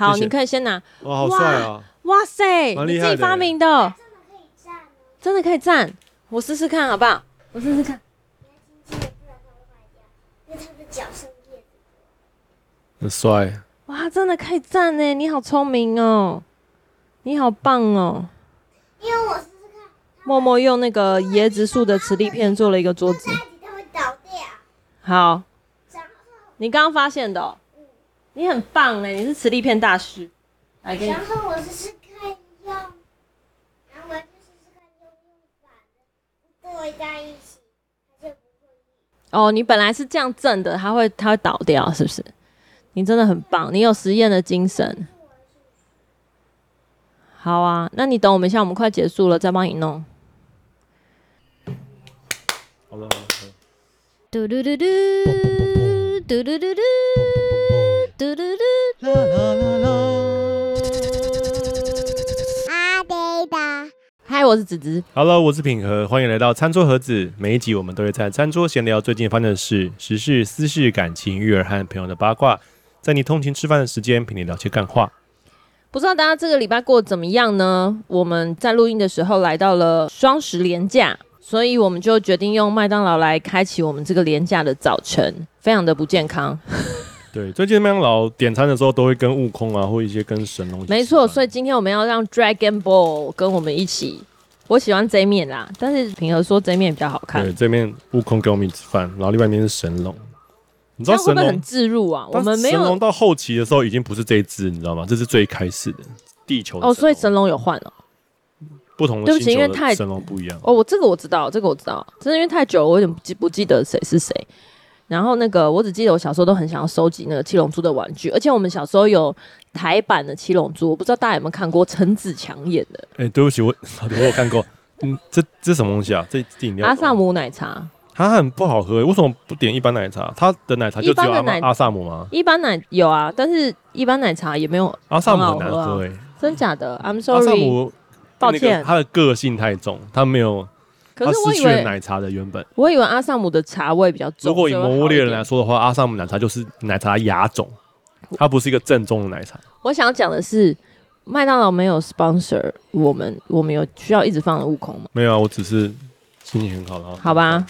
好，你可以先拿。哇，好帅啊！哇塞，你自己发明的，真的可以站哦，真的可以站。我试试看好不好？我试试看。你要轻轻的，不然它会坏掉，因为它的脚生叶子。很帅。哇，真的可以站呢！你好聪明哦，你好棒哦。因为我试试看，默默用那个椰子树的磁力片做了一个桌子在。一起它会倒掉。好，然后你刚刚发现的哦、你很棒哎，你是磁力片大师。来给你然，后我试试看用，然后我要去试试看用用反的对在一起，它就不会哦，你本来是这样正的，它会它会倒掉，是不是？你真的很棒，你有实验的精神。好啊，那你等我们一下，我们快结束了，再帮你弄。好了，嘟嘟嘟嘟嘟嘟嘟嘟嘟嘟嘟。啦啦啦啦。阿呆的。嗨，我是子子。Hello，我是品和，欢迎来到餐桌盒子。每一集我们都会在餐桌闲聊最近发生的事、时事、私事、感情、育儿和朋友的八卦，在你通勤吃饭的时间陪你聊些干话。不知道大家这个礼拜过得怎么样呢？我们在录音的时候来到了双十连假，所以我们就决定用麦当劳来开启我们这个连假的早晨，非常的不健康。对，最近麦当劳点餐的时候都会跟悟空啊，或一些跟神龙。没错，所以今天我们要让 Dragon Ball 跟我们一起。我喜欢这面啦，但是平和说这面比较好看。对，这面悟空给我们一起吃饭，然后另外一面是神龙。你知道神龙很自入啊？我们没有神龙到后期的时候已经不是这一只，你知道吗？这是最开始的地球的哦，所以神神龙有换了。不同的对不起因为太神龙不一样。哦，我这个我知道，这个我知道，真的因为太久了，我有点不记不记得谁是谁。然后那个，我只记得我小时候都很想要收集那个七龙珠的玩具，而且我们小时候有台版的七龙珠，我不知道大家有没有看过陈子强演的哎、对不起，我 我有看过。嗯，这这什么东西啊？这这饮料阿萨姆奶茶。它很不好喝，为什么不点一般奶茶？它的奶茶就只有阿阿萨姆吗？一般奶有啊，但是一般奶茶也没有，阿萨姆好喝真假的？I'm 阿萨 sorry，姆抱歉。它的个性太重，它没有，可它是我以为，失去了奶茶的原本。我以为阿萨姆的茶味比较重。如果以魔物猎人来说的话，阿萨姆奶茶就是奶茶亚种，它不是一个正宗的奶茶。我想讲的是，麦当劳没有 sponsor 我们，我们有需要一直放的悟空吗？没有啊，我只是心情很好，然后好吧。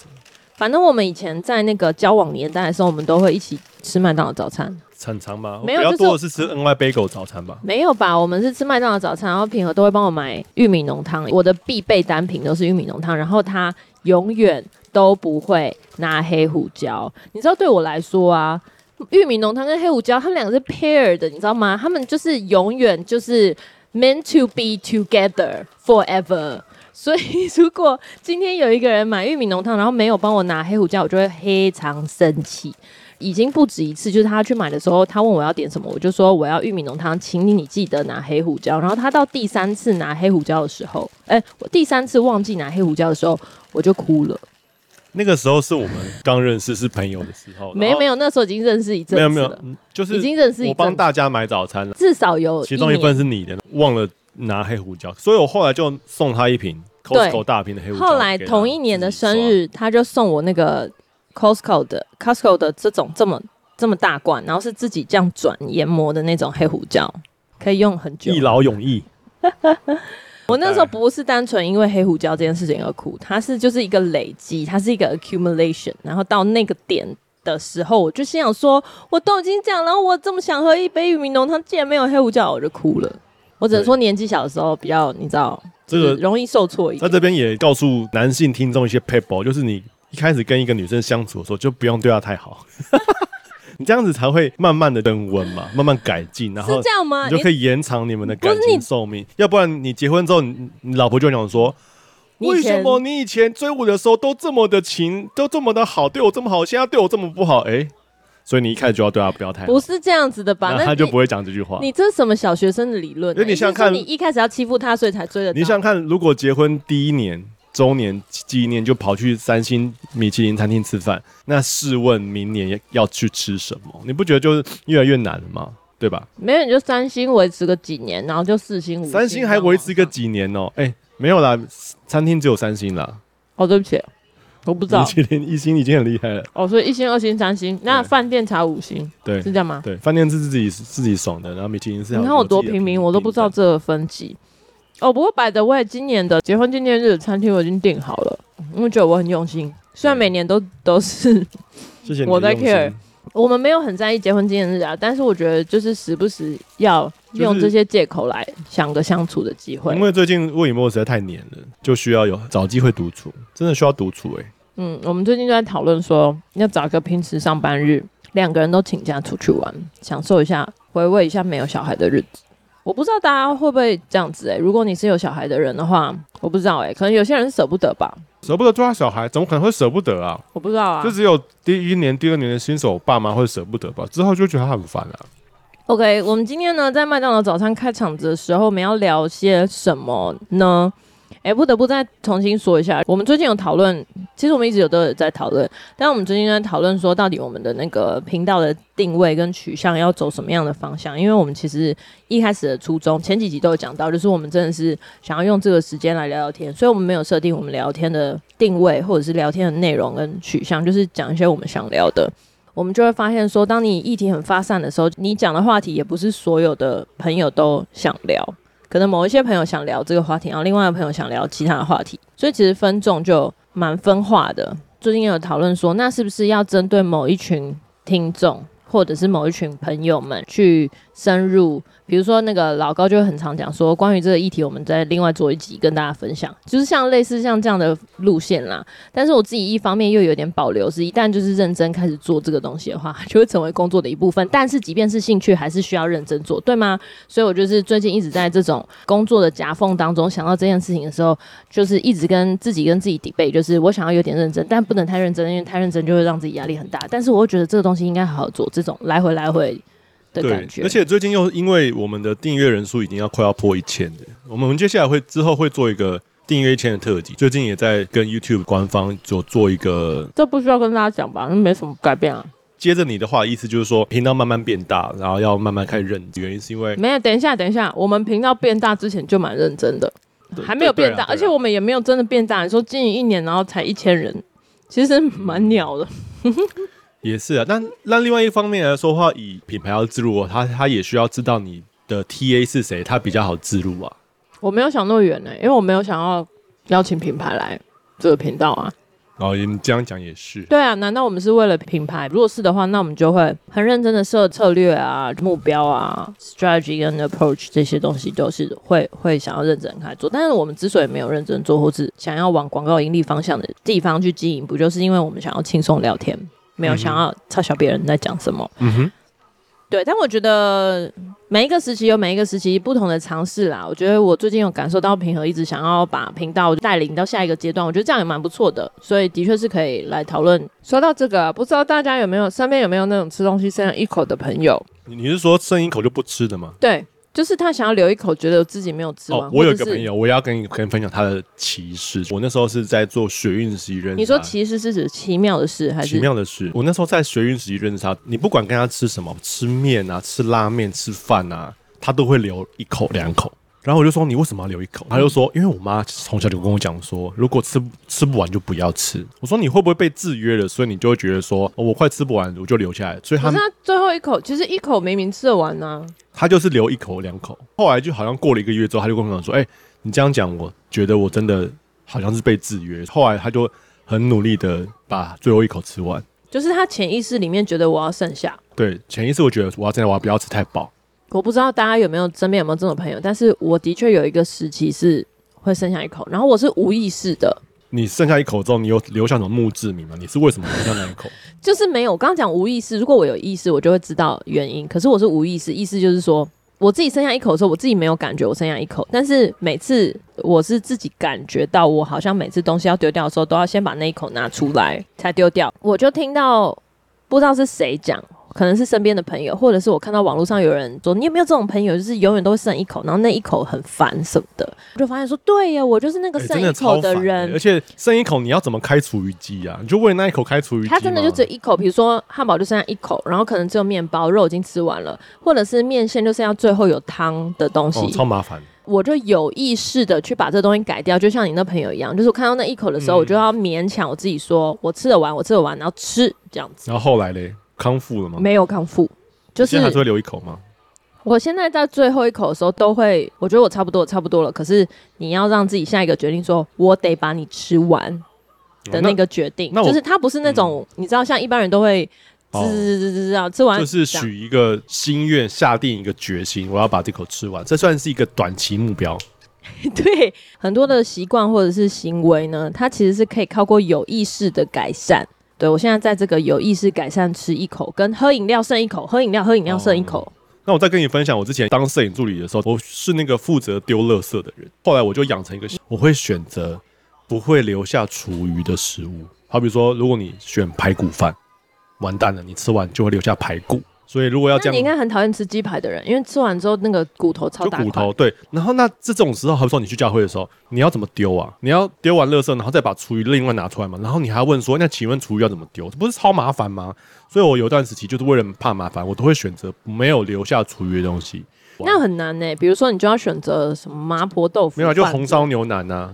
反正我们以前在那个交往年代的时候，我们都会一起吃麦当劳早餐。很长吗？没有比较多的是吃 NY Bagel 早餐吧。没有吧？我们是吃麦当劳早餐，然后平和都会帮我买玉米浓汤。我的必备单品都是玉米浓汤，然后他永远都不会拿黑胡椒。你知道，对我来说啊，玉米浓汤跟黑胡椒，他们两个是 pair 的，你知道吗？他们就是永远就是 meant to be together forever。所以，如果今天有一个人买玉米浓汤，然后没有帮我拿黑胡椒，我就会非常生气。已经不止一次，就是他去买的时候，他问我要点什么，我就说我要玉米浓汤，请你你记得拿黑胡椒。然后他到第三次拿黑胡椒的时候，哎、欸，我第三次忘记拿黑胡椒的时候，我就哭了。那个时候是我们刚认识是朋友的时候，没有没有，那时候已经认识一阵子了，没有没有，就是已经认识一。我帮大家买早餐了，至少有其中一份是你的，忘了拿黑胡椒，所以我后来就送他一瓶 Costco 大瓶的黑胡椒。后来同一年的生日，他就送我那个 Costco 的 Costco 的这种这么这么大罐，然后是自己这样转研磨的那种黑胡椒，可以用很久，一劳永逸。我那时候不是单纯因为黑胡椒这件事情而哭，它是就是一个累积，它是一个 accumulation，然后到那个点的时候，我就心想说，我都已经讲了，我这么想喝一杯玉米浓汤，竟然没有黑胡椒，我就哭了。我只能说年纪小的时候比较，你知道，这个容易受挫一点。在这边也告诉男性听众一些 people，，就是你一开始跟一个女生相处的时候，就不用对她太好。你这样子才会慢慢的升温嘛，慢慢改进，然后是这样吗？你就可以延长你们的感情寿命。要不然你结婚之后，你你老婆就想说，为什么你以前追我的时候都这么的情，都这么的好，对我这么好，现在对我这么不好？哎、欸，所以你一开始就要对她不要太好。不是这样子的吧？那他就不会讲这句话。你这是什么小学生的理论、啊？因为你想看，你一开始要欺负他，所以才追的。你想看，如果结婚第一年。周年纪念就跑去三星米其林餐厅吃饭，那试问明年要去吃什么？你不觉得就是越来越难了吗？对吧？没有，你就三星维持个几年，然后就四星、五星。三星还维持个几年哦、喔？哎、欸，没有啦，餐厅只有三星啦。哦，对不起，我不知道，米其林一星已经很厉害了。哦，所以一星、二星、三星，那饭店才五星，对，是这样吗？对，饭店是自己自己爽的，然后米其林是。你看我多平民，我都不知道这个分级。哦，不过 by the way，今年的结婚纪念日的餐厅我已经订好了，因为觉得我很用心。虽然每年都都是，谢谢我在 care。我们没有很在意结婚纪念日啊，但是我觉得就是时不时要用这些借口来想个相处的机会。因为最近魏以沫实在太黏了，就需要有找机会独处，真的需要独处哎、欸。嗯，我们最近就在讨论说，要找个平时上班日，两个人都请假出去玩，享受一下，回味一下没有小孩的日子。我不知道大家会不会这样子哎、欸，如果你是有小孩的人的话，我不知道哎、欸，可能有些人舍不得吧。舍不得抓小孩，怎么可能会舍不得啊？我不知道啊，就只有第一年、第二年的新手爸妈会舍不得吧，之后就觉得他很烦了、啊。OK，我们今天呢，在麦当劳早餐开场的时候，我们要聊些什么呢？哎，不得不再重新说一下，我们最近有讨论，其实我们一直有都有在讨论，但我们最近在讨论说，到底我们的那个频道的定位跟取向要走什么样的方向？因为我们其实一开始的初衷，前几集都有讲到，就是我们真的是想要用这个时间来聊聊天，所以我们没有设定我们聊天的定位或者是聊天的内容跟取向，就是讲一些我们想聊的。我们就会发现说，当你议题很发散的时候，你讲的话题也不是所有的朋友都想聊。可能某一些朋友想聊这个话题，然后另外一个朋友想聊其他的话题，所以其实分众就蛮分化的。最近有讨论说，那是不是要针对某一群听众，或者是某一群朋友们去深入？比如说那个老高就会很常讲说，关于这个议题，我们再另外做一集跟大家分享，就是像类似像这样的路线啦。但是我自己一方面又有点保留，是一旦就是认真开始做这个东西的话，就会成为工作的一部分。但是即便是兴趣，还是需要认真做，对吗？所以我就是最近一直在这种工作的夹缝当中想到这件事情的时候，就是一直跟自己跟自己 debate，就是我想要有点认真，但不能太认真，因为太认真就会让自己压力很大。但是我会觉得这个东西应该好好做，这种来回来回。的感觉。对，而且最近又因为我们的订阅人数已经要快要破一千的，我们接下来会之后会做一个订阅一千的特辑。最近也在跟 YouTube 官方做做一个，这不需要跟大家讲吧？那没什么改变啊。接着你的话，意思就是说频道慢慢变大，然后要慢慢开始认。原因是因为没有，等一下，等一下，我们频道变大之前就蛮认真的，还没有变大，而且我们也没有真的变大。你说经营一年然后才一千人，其实蛮鸟的。也是啊，但那另外一方面来说的话，以品牌要自入，他他也需要知道你的 TA 是谁，他比较好自入啊。我没有想那么远呢，因为我没有想要邀请品牌来这个频道啊。哦，你这样讲也是。对啊，难道我们是为了品牌？如果是的话，那我们就会很认真的设策略啊、目标啊、strategy 跟 approach 这些东西都是会会想要认真开做。但是我们之所以没有认真做，或是想要往广告盈利方向的地方去经营，不就是因为我们想要轻松聊天？没有想要嘲笑别人在讲什么，嗯哼，对，但我觉得每一个时期有每一个时期不同的尝试啦。我觉得我最近有感受到平和一直想要把频道带领到下一个阶段，我觉得这样也蛮不错的，所以的确是可以来讨论。说到这个，不知道大家有没有身边有没有那种吃东西剩下一口的朋友？你是说剩一口就不吃的吗？对。就是他想要留一口，觉得自己没有吃完。哦，我有一个朋友，我要跟你跟你分享他的奇事。我那时候是在做学运实习认识。你说奇事是指奇妙的事还是奇妙的事？我那时候在学运实习认识他，你不管跟他吃什么，吃面啊，吃拉面，吃饭啊，他都会留一口两口。然后我就说，你为什么要留一口？他就说，因为我妈从小就跟我讲说，如果吃吃不完就不要吃。我说，你会不会被制约了？所以你就会觉得说，哦，我快吃不完，我就留下来。所以他，那最后一口其实一口明明吃得完呢，啊。他就是留一口两口。后来就好像过了一个月之后，他就跟我讲说，哎，你这样讲，我觉得我真的好像是被制约。后来他就很努力的把最后一口吃完。就是他潜意识里面觉得我要剩下。对，潜意识我觉得我要真的，我要不要吃太饱。我不知道大家有没有身边有没有这种朋友，但是我的确有一个时期是会剩下一口，然后我是无意识的。你剩下一口之后，你有留下什么墓志铭吗？你是为什么留下那一口？就是没有。我刚刚讲无意识，如果我有意识，我就会知道原因。可是我是无意识，意思就是说，我自己剩下一口的时候，我自己没有感觉我剩下一口，但是每次我是自己感觉到，我好像每次东西要丢掉的时候，都要先把那一口拿出来才丢掉。我就听到不知道是谁讲。可能是身边的朋友，或者是我看到网络上有人说，你有没有这种朋友，就是永远都会剩一口，然后那一口很烦什么的，我就发现说，对呀，我就是那个剩一口的人。欸、而且剩一口，你要怎么开除余机啊？你就为那一口开除余机？他真的就只有一口，比如说汉堡就剩下一口，然后可能只有面包，肉已经吃完了，或者是面线就剩下最后有汤的东西，哦、超麻烦。我就有意识的去把这东西改掉，就像你那朋友一样，就是我看到那一口的时候，嗯、我就要勉强我自己说，我吃得完，我吃得完，然后吃这样子。然后后来嘞，康复了吗？没有康复，就是还是会留一口吗？我现在在最后一口的时候都会，我觉得我差不多，差不多了。可是你要让自己下一个决定说，说我得把你吃完的那个决定，哦、就是它不是那种、嗯、你知道，像一般人都会吃吃吃吃吃吃完，就是许一个心愿，下定一个决心，我要把这口吃完，这算是一个短期目标。对，很多的习惯或者是行为呢，它其实是可以靠过有意识的改善。对，我现在在这个有意识改善，吃一口跟喝饮料剩一口，喝饮料喝饮料剩一口。那我再跟你分享，我之前当摄影助理的时候，我是那个负责丢垃圾的人。后来我就养成一个，我会选择不会留下厨余的食物。好比说，如果你选排骨饭，完蛋了，你吃完就会留下排骨。所以如果要这样，你应该很讨厌吃鸡排的人，因为吃完之后那个骨头超大骨头对，然后那这种时候，好比说你去教会的时候，你要怎么丢啊？你要丢完垃圾，然后再把厨余另外拿出来嘛？然后你还要问说，那请问厨余要怎么丢？这不是超麻烦吗？所以我有一段时期就是为了怕麻烦，我都会选择没有留下厨余的东西。那很难呢、欸，比如说你就要选择什么麻婆豆腐，没有就红烧牛腩呐、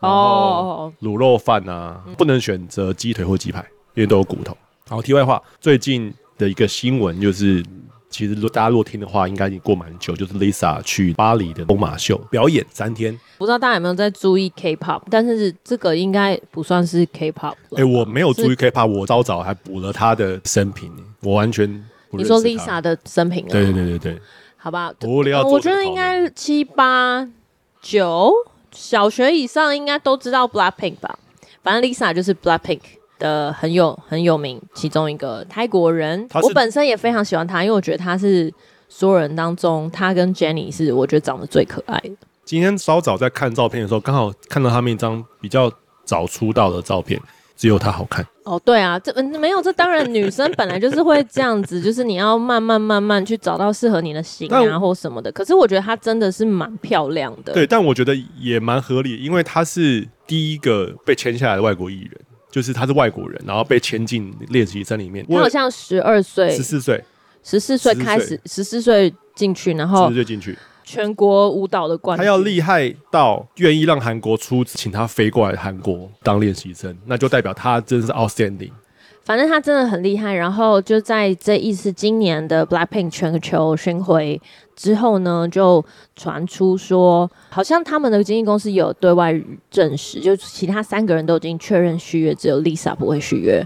啊，哦，卤肉饭呐、啊，嗯、不能选择鸡腿或鸡排，因为都有骨头。好，题外话，最近的一个新闻就是。其实，大家如果听的话，应该已经过蛮久。就是 Lisa 去巴黎的疯马秀表演三天，不知道大家有没有在注意 K-pop？但是这个应该不算是 K-pop。哎、欸，我没有注意 K-pop，我早早还补了他的生平，我完全不。你说 Lisa 的生平啊？对对对对对，好吧。无聊、嗯，我觉得应该七八九小学以上应该都知道 Blackpink 吧？反正 Lisa 就是 Blackpink。的很有很有名，其中一个泰国人，我本身也非常喜欢他，因为我觉得他是所有人当中，他跟 Jennie 是我觉得长得最可爱的。今天稍早在看照片的时候，刚好看到他们一张比较早出道的照片，只有他好看。哦，对啊，这没有，这当然女生本来就是会这样子，就是你要慢慢慢慢去找到适合你的型啊或什么的。可是我觉得她真的是蛮漂亮的。对，但我觉得也蛮合理，因为她是第一个被签下来的外国艺人。就是他是外国人，然后被签进练习生里面。他好像十二岁、十四岁、十四岁开始，十四岁进去，然后十四岁进去全国舞蹈的冠军。他要厉害到愿意让韩国出请他飞过来韩国当练习生，那就代表他真的是 outstanding。反正他真的很厉害。然后就在这一次今年的 Blackpink 全球巡回。之后呢，就传出说，好像他们的经纪公司有对外证实，就其他三个人都已经确认续约，只有 Lisa 不会续约。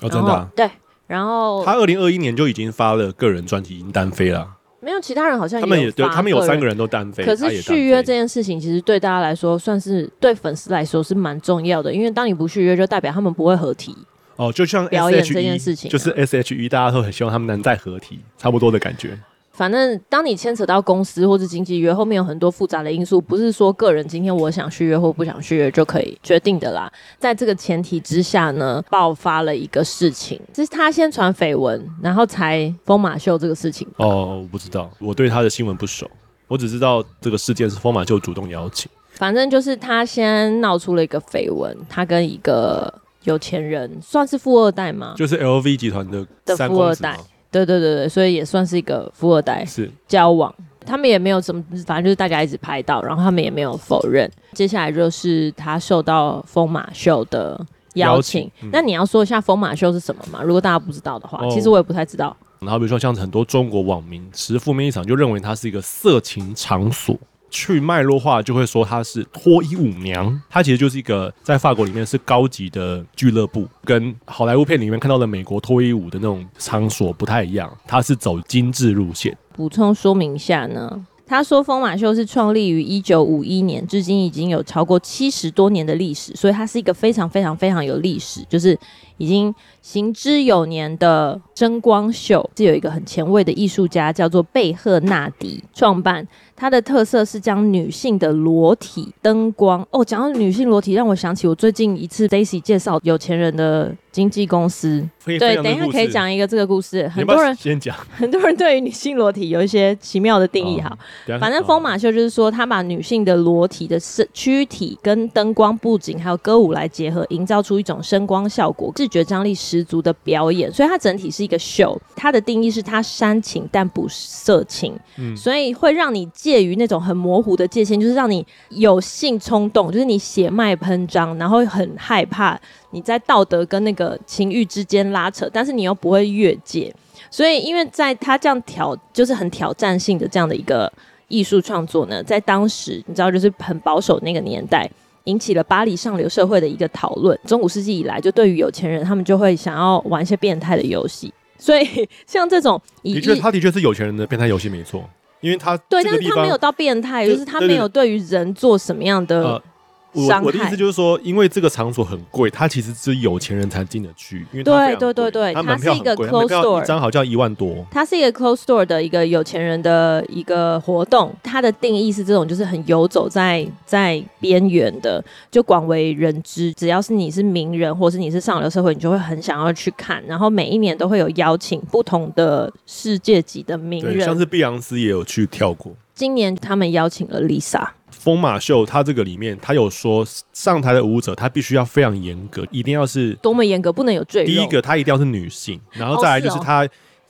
哦，真的、啊？对。然后他二零二一年就已经发了个人专辑，已经单飞了。没有，其他人好像他们也对，他们有三个人都单飞。可是续约这件事情，其实对大家来说，算是对粉丝来说是蛮重要的，因为当你不续约，就代表他们不会合体。哦，就像 SHE, 表演这件事情、啊，就是 S.H.E，大家都很希望他们能再合体，差不多的感觉。反正当你牵扯到公司或是经纪约，后面有很多复杂的因素，不是说个人今天我想续约或不想续约就可以决定的啦。在这个前提之下呢，爆发了一个事情，就是他先传绯闻，然后才疯马秀这个事情。哦，我不知道，我对他的新闻不熟，我只知道这个事件是疯马秀主动邀请。反正就是他先闹出了一个绯闻，他跟一个有钱人，算是富二代吗？就是 LV 集团的的富二代。对对对对，所以也算是一个富二代是交往，他们也没有什么，反正就是大家一直拍到，然后他们也没有否认。接下来就是他受到疯马秀的邀请，邀请嗯、那你要说一下疯马秀是什么吗？如果大家不知道的话，哦、其实我也不太知道。然后比如说像很多中国网民持负面立场，就认为它是一个色情场所。去脉络化就会说她是脱衣舞娘，她其实就是一个在法国里面是高级的俱乐部，跟好莱坞片里面看到的美国脱衣舞的那种场所不太一样，它是走精致路线。补充说明下呢，他说疯马秀是创立于一九五一年，至今已经有超过七十多年的历史，所以它是一个非常非常非常有历史，就是已经行之有年的声光秀，是有一个很前卫的艺术家叫做贝赫纳迪创办。它的特色是将女性的裸体灯光哦，讲到女性裸体，让我想起我最近一次 Daisy 介绍有钱人的经纪公司。对，等一下可以讲一个这个故事。很多人先讲，很多人对于女性裸体有一些奇妙的定义。哈、哦，反正疯马秀就是说，他把女性的裸体的身躯体跟灯光布景还有歌舞来结合，营造出一种声光效果，视觉张力十足的表演，所以它整体是一个秀。它的定义是它煽情但不色情，嗯，所以会让你介于那种很模糊的界限，就是让你有性冲动，就是你血脉喷张，然后很害怕你在道德跟那个情欲之间拉扯，但是你又不会越界。所以，因为在他这样挑，就是很挑战性的这样的一个艺术创作呢，在当时你知道，就是很保守那个年代。引起了巴黎上流社会的一个讨论。中古世纪以来，就对于有钱人，他们就会想要玩一些变态的游戏。所以，像这种，的确，他的确是有钱人的变态游戏，没错。因为他对，但是他没有到变态，就是他没有对于人做什么样的。呃我我的意思就是说，因为这个场所很贵，它其实只有有钱人才进得去。因为对对对对，它是一个 closed door，一张好像一万多。它是一个 closed door 的一个有钱人的一个活动。它的定义是这种，就是很游走在在边缘的，就广为人知。只要是你是名人，或是你是上流社会，你就会很想要去看。然后每一年都会有邀请不同的世界级的名人，像是碧昂斯也有去跳过。今年他们邀请了 Lisa。疯马秀，它这个里面，他有说上台的舞者，他必须要非常严格，一定要是多么严格，不能有赘肉。第一个，她一定要是女性，然后再来就是她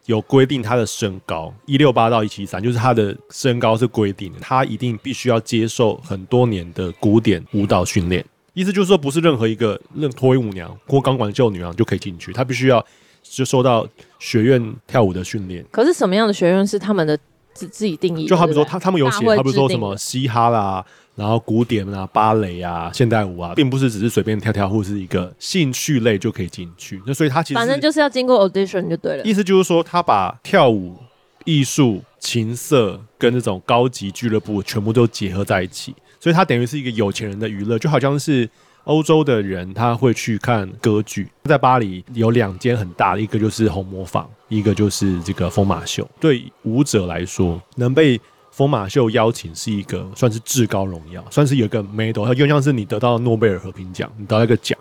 有规定她的身高一六八到一七三，就是她的身高是规定的，他一定必须要接受很多年的古典舞蹈训练。意思就是说，不是任何一个任脱衣舞娘或钢管秀女郎就可以进去，她必须要就受到学院跳舞的训练。可是什么样的学院是他们的？自自己定义，就好比说他他们有写，好比说什么嘻哈啦，然后古典啊、芭蕾啊、现代舞啊，并不是只是随便跳跳或是一个兴趣类就可以进去。那所以他其实反正就是要经过 audition 就对了。意思就是说，他把跳舞、艺术、琴瑟跟这种高级俱乐部全部都结合在一起，所以他等于是一个有钱人的娱乐，就好像是。欧洲的人他会去看歌剧，在巴黎有两间很大的，一个就是红磨坊，一个就是这个疯马秀。对舞者来说，能被疯马秀邀请是一个算是至高荣耀，算是有一个 medal，它就像是你得到诺贝尔和平奖，你得到一个奖。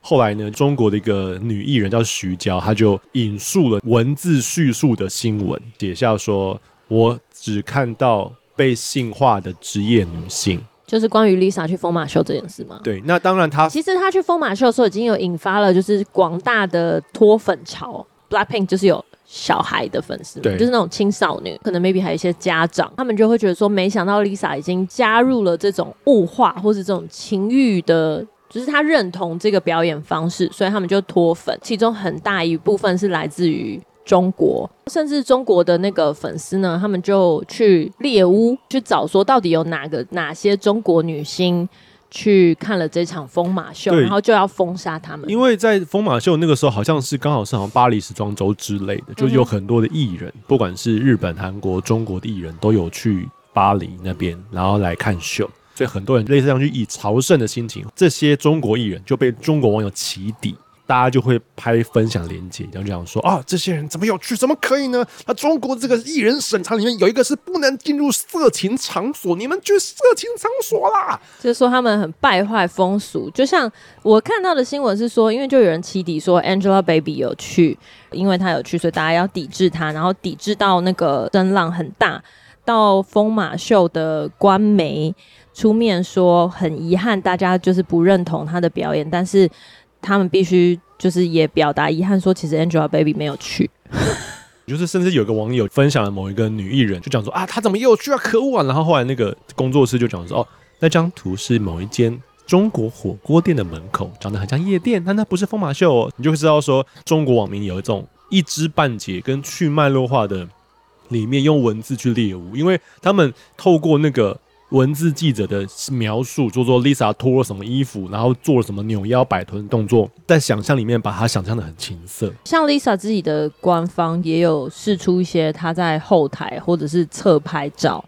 后来呢，中国的一个女艺人叫徐娇，她就引述了文字叙述的新闻，写下说：“我只看到被性化的职业女性。”就是关于 Lisa 去疯马秀这件事吗？对，那当然她，他其实她去疯马秀的时候已经有引发了就是广大的脱粉潮。Blackpink 就是有小孩的粉丝，对，就是那种青少年，可能 maybe 还有一些家长，他们就会觉得说，没想到 Lisa 已经加入了这种物化或是这种情欲的，就是他认同这个表演方式，所以他们就脱粉。其中很大一部分是来自于。中国，甚至中国的那个粉丝呢，他们就去猎巫，去找说到底有哪个哪些中国女星去看了这场疯马秀，然后就要封杀他们。因为在疯马秀那个时候，好像是刚好是好像巴黎时装周之类的，就有很多的艺人，不管是日本、韩国、中国的艺人，都有去巴黎那边，然后来看秀。所以很多人类似上去以朝圣的心情，这些中国艺人就被中国网友起底。大家就会拍分享链接，然后这样说啊，这些人怎么有趣？怎么可以呢？那中国这个艺人审查里面有一个是不能进入色情场所，你们去色情场所啦！就是说他们很败坏风俗。就像我看到的新闻是说，因为就有人起底说 Angelababy 有去，因为他有去，所以大家要抵制他，然后抵制到那个声浪很大，到疯马秀的官媒出面说很遗憾，大家就是不认同他的表演，但是。他们必须就是也表达遗憾，说其实 Angelababy 没有去，就是甚至有个网友分享了某一个女艺人，就讲说啊，她怎么又去啊，可恶啊！然后后来那个工作室就讲说，哦，那张图是某一间中国火锅店的门口，长得很像夜店，但那不是疯马秀哦。你就会知道说，中国网民有一种一知半解跟去脉络化的，里面用文字去猎物，因为他们透过那个。文字记者的描述，就说 Lisa 脱了什么衣服，然后做了什么扭腰摆臀动作，在想象里面把她想象的很情色。像 Lisa 自己的官方也有释出一些她在后台或者是侧拍照，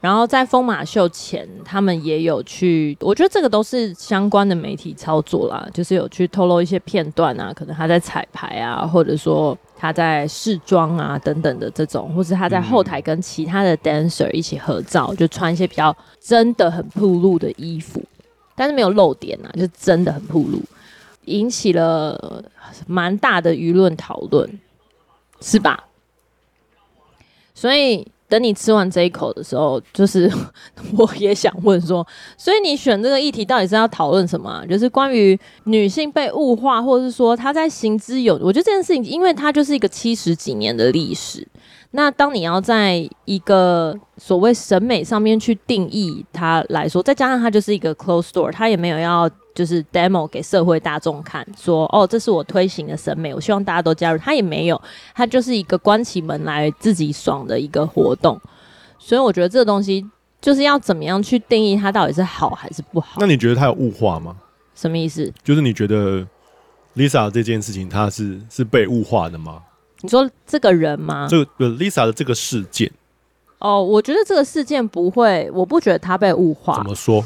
然后在疯马秀前，他们也有去，我觉得这个都是相关的媒体操作啦，就是有去透露一些片段啊，可能他在彩排啊，或者说。他在试妆啊，等等的这种，或是他在后台跟其他的 dancer 一起合照，嗯、就穿一些比较真的很暴露的衣服，但是没有露点啊，就真的很暴露，引起了蛮大的舆论讨论，是吧？所以等你吃完这一口的时候，就是 我也想问说，所以你选这个议题到底是要讨论什么？就是关于女性被物化，或者是说她在行之有，我觉得这件事情，因为它就是一个七十几年的历史。那当你要在一个所谓审美上面去定义它来说，再加上它就是一个 closed door，它也没有要就是 demo 给社会大众看，说哦，这是我推行的审美，我希望大家都加入，他也没有，他就是一个关起门来自己爽的一个活动。所以我觉得这个东西就是要怎么样去定义它到底是好还是不好？那你觉得它有物化吗？什么意思？就是你觉得 Lisa 这件事情，它是是被物化的吗？你说这个人吗？这个 Lisa 的这个事件，哦，我觉得这个事件不会，我不觉得他被物化。怎么说？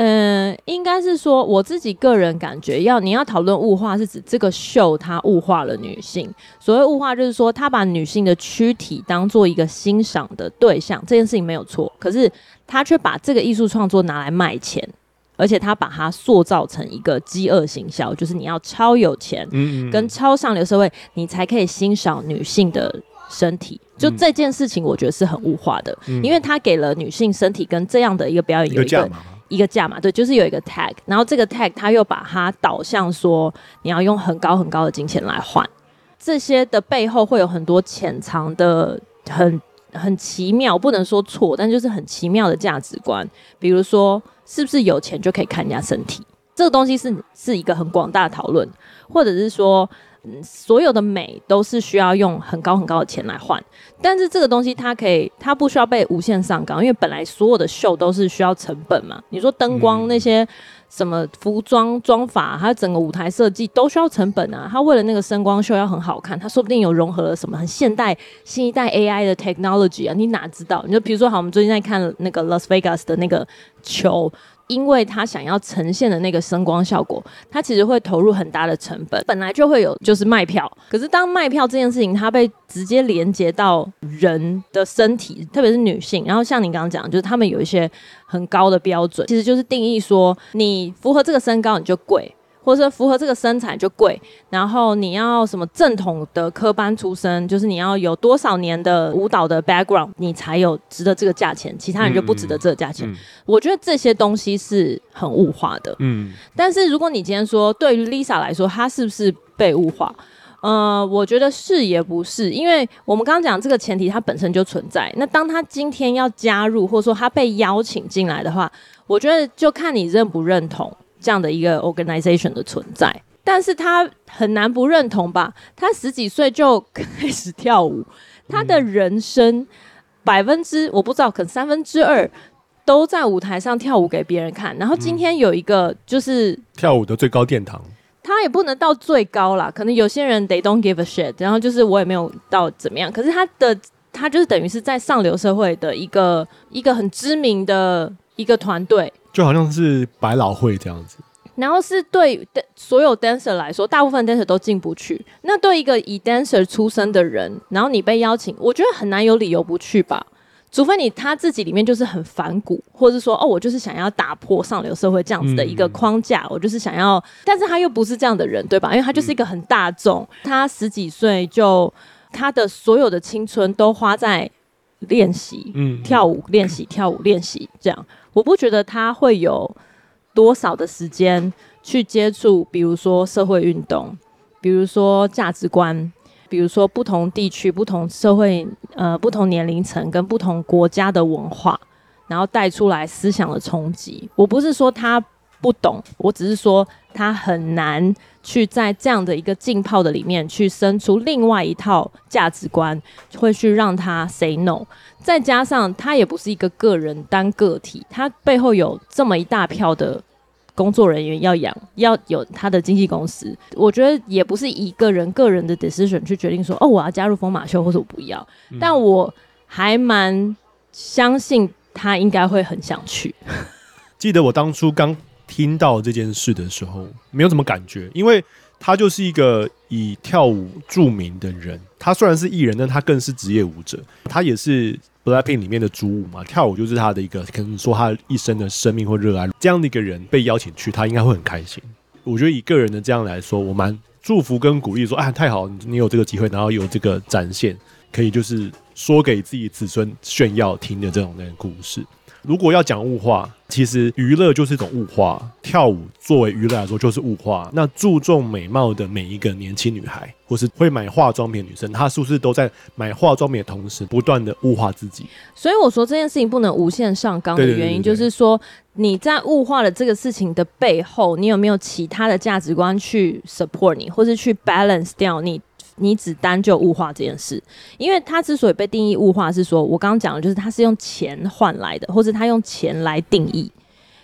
嗯，应该是说我自己个人感觉要，要你要讨论物化，是指这个秀它物化了女性。所谓物化，就是说他把女性的躯体当做一个欣赏的对象，这件事情没有错。可是他却把这个艺术创作拿来卖钱。而且他把它塑造成一个饥饿行销，就是你要超有钱，跟超上流社会，你才可以欣赏女性的身体。就这件事情，我觉得是很物化的，因为他给了女性身体跟这样的一个表演有一个一个价嘛，对，就是有一个 tag，然后这个 tag 他又把它导向说你要用很高很高的金钱来换，这些的背后会有很多潜藏的很很奇妙，不能说错，但就是很奇妙的价值观，比如说。是不是有钱就可以看人家身体？这个东西是是一个很广大的讨论，或者是说，所有的美都是需要用很高很高的钱来换。但是这个东西它可以，它不需要被无限上纲，因为本来所有的秀都是需要成本嘛。你说灯光那些。什么服装装法，还有整个舞台设计都需要成本啊！他为了那个声光秀要很好看，他说不定有融合了什么很现代新一代 AI 的 technology 啊！你哪知道？你就比如说，好，我们最近在看那个 Las Vegas 的那个球。因为他想要呈现的那个声光效果，他其实会投入很大的成本，本来就会有就是卖票。可是当卖票这件事情，它被直接连接到人的身体，特别是女性，然后像你刚刚讲，就是他们有一些很高的标准，其实就是定义说，你符合这个身高你就贵。或者符合这个身材就贵，然后你要什么正统的科班出身，就是你要有多少年的舞蹈的 background，你才有值得这个价钱，其他人就不值得这个价钱。嗯嗯、我觉得这些东西是很物化的。嗯，但是如果你今天说对于 Lisa 来说，她是不是被物化？呃，我觉得是也不是，因为我们刚刚讲这个前提，它本身就存在。那当他今天要加入，或者说他被邀请进来的话，我觉得就看你认不认同。这样的一个 organization 的存在，但是他很难不认同吧？他十几岁就开始跳舞，他的人生百分之我不知道，可能三分之二都在舞台上跳舞给别人看。然后今天有一个就是跳舞的最高殿堂，他也不能到最高啦，可能有些人 they don't give a shit，然后就是我也没有到怎么样。可是他的他就是等于是在上流社会的一个一个很知名的一个团队。就好像是百老汇这样子，然后是对所有 dancer 来说，大部分 dancer 都进不去。那对一个以 dancer 出身的人，然后你被邀请，我觉得很难有理由不去吧？除非你他自己里面就是很反骨，或者是说哦，我就是想要打破上流社会这样子的一个框架，嗯、我就是想要，但是他又不是这样的人，对吧？因为他就是一个很大众，嗯、他十几岁就他的所有的青春都花在练习，嗯，跳舞练习，跳舞练习这样。我不觉得他会有多少的时间去接触，比如说社会运动，比如说价值观，比如说不同地区、不同社会、呃，不同年龄层跟不同国家的文化，然后带出来思想的冲击。我不是说他不懂，我只是说他很难去在这样的一个浸泡的里面去生出另外一套价值观，会去让他 say no。再加上他也不是一个个人单个体，他背后有这么一大票的工作人员要养，要有他的经纪公司。我觉得也不是一个人个人的 decision 去决定说，哦，我要加入风马秀，或者我不要。嗯、但我还蛮相信他应该会很想去。记得我当初刚听到这件事的时候，没有什么感觉，因为他就是一个以跳舞著名的人。他虽然是艺人，但他更是职业舞者。他也是 BLACKPINK 里面的主舞嘛，跳舞就是他的一个，可能说他一生的生命或热爱。这样的一个人被邀请去，他应该会很开心。我觉得以个人的这样来说，我蛮祝福跟鼓励说，啊，太好，你有这个机会，然后有这个展现，可以就是说给自己子孙炫耀听的这种的故事。如果要讲物化，其实娱乐就是一种物化。跳舞作为娱乐来说就是物化。那注重美貌的每一个年轻女孩，或是会买化妆品的女生，她是不是都在买化妆品的同时，不断的物化自己？所以我说这件事情不能无限上纲的原因，就是说你在物化了这个事情的背后，你有没有其他的价值观去 support 你，或是去 balance 掉你？你只单就物化这件事，因为它之所以被定义物化，是说我刚刚讲的就是它是用钱换来的，或是它用钱来定义。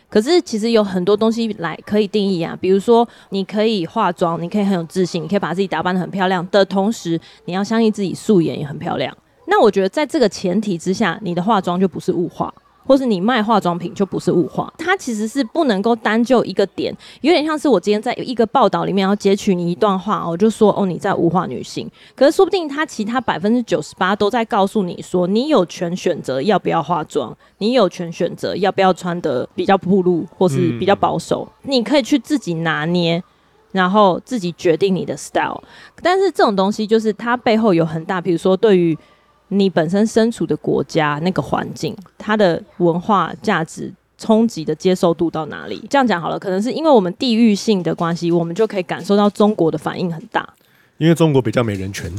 可是其实有很多东西来可以定义啊，比如说你可以化妆，你可以很有自信，你可以把自己打扮得很漂亮的同时，你要相信自己素颜也很漂亮。那我觉得在这个前提之下，你的化妆就不是物化。或是你卖化妆品就不是物化，它其实是不能够单就一个点，有点像是我今天在一个报道里面要截取你一段话，我就说哦，你在物化女性，可是说不定他其他百分之九十八都在告诉你说，你有权选择要不要化妆，你有权选择要不要穿的比较暴露或是比较保守，嗯，你可以去自己拿捏，然后自己决定你的 style，但是这种东西就是它背后有很大，比如说对于。你本身身处的国家那个环境，它的文化价值冲击的接受度到哪里？这样讲好了，可能是因为我们地域性的关系，我们就可以感受到中国的反应很大。因为中国比较没人权。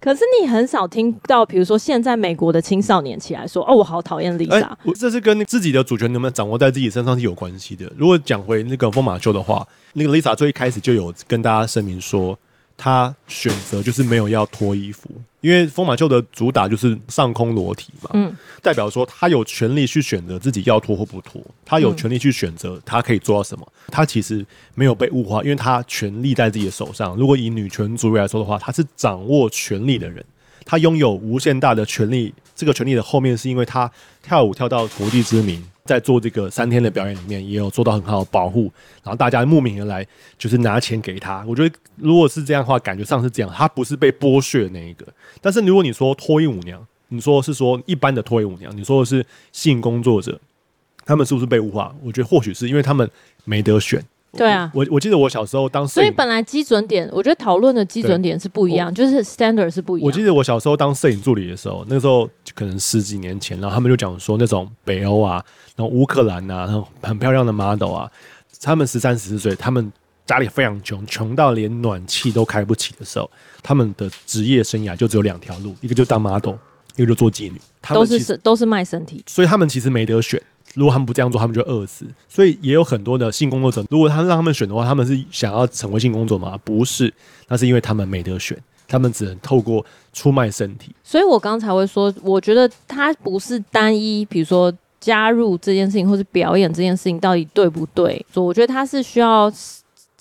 可是你很少听到，比如说现在美国的青少年起来说：“哦，我好讨厌 Lisa。欸”我这是跟自己的主权能不能掌握在自己身上是有关系的。如果讲回那个风马秀的话，那个 Lisa 最一开始就有跟大家声明说。她选择就是没有要脱衣服，因为风马秀的主打就是上空裸体嘛，嗯，代表说他有权利去选择自己要脱或不脱，他有权利去选择他可以做到什么，他其实没有被物化，因为他权力在自己的手上。如果以女权主义来说的话，他是掌握权力的人，他拥有无限大的权力。这个权利的后面是因为他跳舞跳到国际知名。在做这个三天的表演里面，也有做到很好的保护，然后大家慕名而来，就是拿钱给他。我觉得如果是这样的话，感觉上是这样，他不是被剥削的那一个。但是如果你说脱衣舞娘，你说是说一般的脱衣舞娘，你说的是性工作者，他们是不是被物化？我觉得或许是因为他们没得选。对啊，我我记得我小时候当，所以本来基准点，我觉得讨论的基准点是不一样，就是 standard 是不一样。我记得我小时候当摄影助理的时候，那时候可能十几年前，然后他们就讲说那种北欧啊，然后乌克兰啊，然后很漂亮的 model 啊，他们十三十四岁，他们家里非常穷，穷到连暖气都开不起的时候，他们的职业生涯就只有两条路，一个就当 model，一个就做妓女，他们都是都是卖身体，所以他们其实没得选。如果他们不这样做，他们就饿死。所以也有很多的性工作者，如果他让他们选的话，他们是想要成为性工作吗？不是，那是因为他们没得选，他们只能透过出卖身体。所以我刚才会说，我觉得他不是单一，比如说加入这件事情，或是表演这件事情到底对不对？所以我觉得他是需要。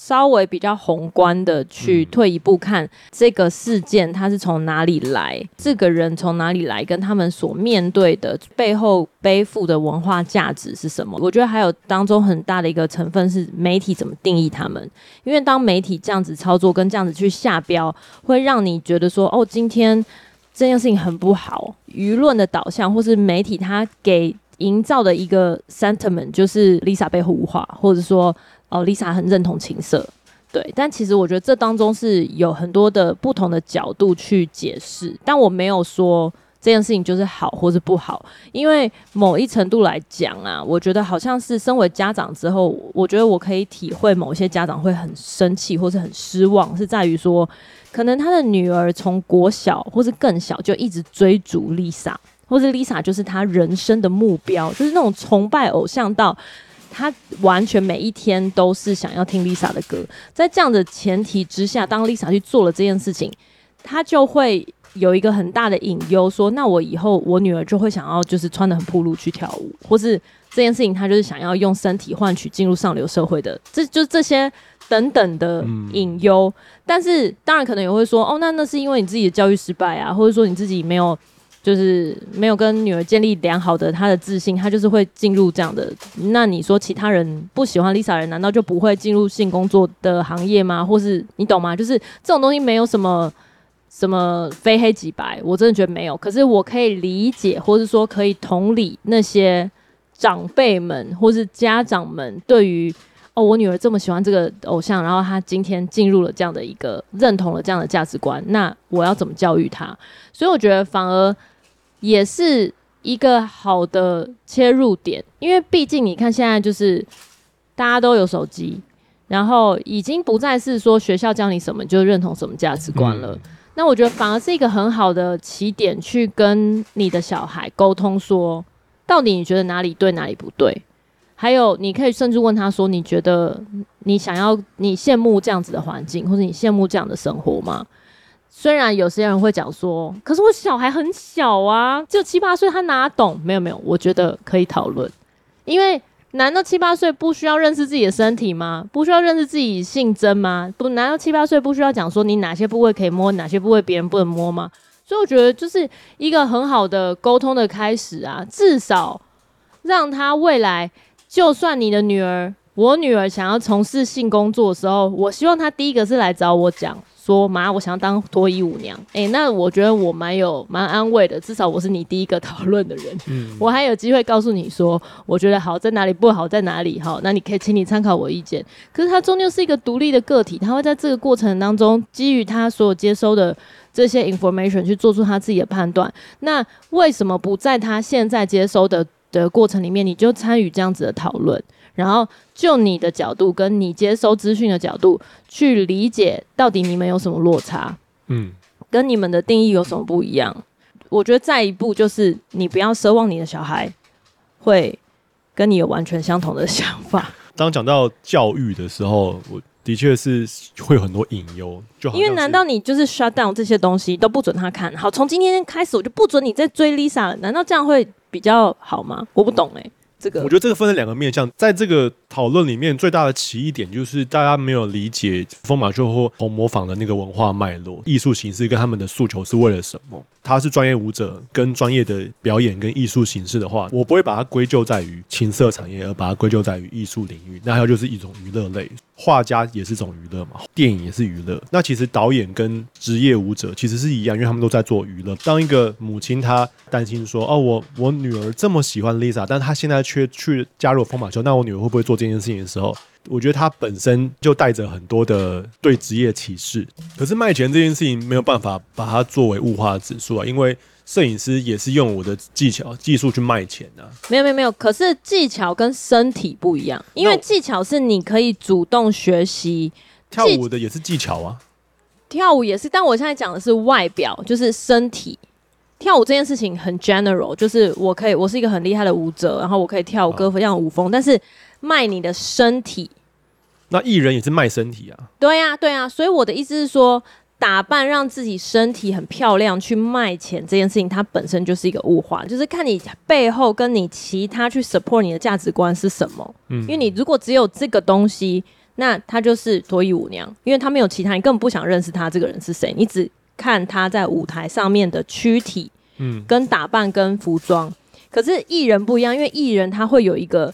稍微比较宏观的去退一步看这个事件，它是从哪里来？这个人从哪里来？跟他们所面对的背后背负的文化价值是什么？我觉得还有当中很大的一个成分是媒体怎么定义他们。因为当媒体这样子操作跟这样子去下标，会让你觉得说，哦，今天这件事情很不好。舆论的导向或是媒体他给营造的一个 sentiment 就是 Lisa 被物化，或者说。哦，Lisa 很认同情色，对，但其实我觉得这当中是有很多的不同的角度去解释，但我没有说这件事情就是好或是不好，因为某一程度来讲啊，我觉得好像是身为家长之后，我觉得我可以体会某些家长会很生气或是很失望，是在于说，可能他的女儿从国小或是更小就一直追逐 Lisa，或是 Lisa 就是他人生的目标，就是那种崇拜偶像到。他完全每一天都是想要听 Lisa 的歌，在这样的前提之下，当 Lisa 去做了这件事情，他就会有一个很大的隐忧，说：那我以后我女儿就会想要就是穿的很暴露去跳舞，或是这件事情他就是想要用身体换取进入上流社会的，这就是这些等等的隐忧。但是当然可能也会说：哦，那那是因为你自己的教育失败啊，或者说你自己没有。就是没有跟女儿建立良好的她的自信，她就是会进入这样的。那你说其他人不喜欢 Lisa 人，难道就不会进入性工作的行业吗？或是你懂吗？就是这种东西没有什么什么非黑即白，我真的觉得没有。可是我可以理解，或是说可以同理那些长辈们或是家长们对于哦，我女儿这么喜欢这个偶像，然后她今天进入了这样的一个认同了这样的价值观，那我要怎么教育她？所以我觉得反而也是一个好的切入点，因为毕竟你看现在就是大家都有手机，然后已经不再是说学校教你什么就认同什么价值观了。嗯那我觉得反而是一个很好的起点，去跟你的小孩沟通，说到底你觉得哪里对，哪里不对？还有，你可以甚至问他说：“你觉得你想要、你羡慕这样子的环境，或者你羡慕这样的生活吗？”虽然有些人会讲说：“可是我小孩很小啊，就七八岁，他哪懂？”没有没有，我觉得可以讨论，因为。难道七八岁不需要认识自己的身体吗？不需要认识自己性征吗？不，难道七八岁不需要讲说你哪些部位可以摸，哪些部位别人不能摸吗？所以我觉得就是一个很好的沟通的开始啊，至少让他未来，就算你的女儿，我女儿想要从事性工作的时候，我希望她第一个是来找我讲。说妈，我想要当脱衣舞娘。哎、欸，那我觉得我蛮有蛮安慰的，至少我是你第一个讨论的人。嗯，我还有机会告诉你说，我觉得好在哪里，不好在哪里。好，那你可以请你参考我意见。可是他终究是一个独立的个体，他会在这个过程当中，基于他所有接收的这些 information 去做出他自己的判断。那为什么不在他现在接收的的过程里面，你就参与这样子的讨论？然后就你的角度跟你接收资讯的角度去理解，到底你们有什么落差？嗯，跟你们的定义有什么不一样？我觉得再一步就是你不要奢望你的小孩会跟你有完全相同的想法。当讲到教育的时候，我的确是会有很多隐忧，就好，因为难道你就是 shut down 这些东西都不准他看？好，从今天开始我就不准你再追 Lisa 了。难道这样会比较好吗？我不懂哎、欸。这个我觉得这个分了两个面向，在这个讨论里面，最大的歧义点就是大家没有理解风马秀或红模仿的那个文化脉络、艺术形式跟他们的诉求是为了什么。他是专业舞者跟专业的表演跟艺术形式的话，我不会把它归咎在于情色产业，而把它归咎在于艺术领域。那还有就是一种娱乐类，画家也是一种娱乐嘛，电影也是娱乐。那其实导演跟职业舞者其实是一样，因为他们都在做娱乐。当一个母亲她担心说：“哦，我我女儿这么喜欢 Lisa，但她现在却去加入风马球，那我女儿会不会做这件事情的时候？”我觉得她本身就带着很多的对职业歧视，可是卖钱这件事情没有办法把它作为物化指数啊，因为摄影师也是用我的技巧、技术去卖钱啊。没有没有没有，可是技巧跟身体不一样，因为技巧是你可以主动学习，跳舞的也是技巧啊，跳舞也是，但我现在讲的是外表，就是身体。跳舞这件事情很 general，就是我可以，我是一个很厉害的舞者，然后我可以跳舞各样舞风，但是卖你的身体。那艺人也是卖身体啊？对呀，对呀。所以我的意思是说，打扮让自己身体很漂亮去卖钱这件事情，它本身就是一个物化，就是看你背后跟你其他去 support 你的价值观是什么。嗯，因为你如果只有这个东西，那他就是脱衣舞娘，因为他没有其他，你根本不想认识他这个人是谁，你只看他在舞台上面的躯体，嗯，跟打扮跟服装。可是艺人不一样，因为艺人他会有一个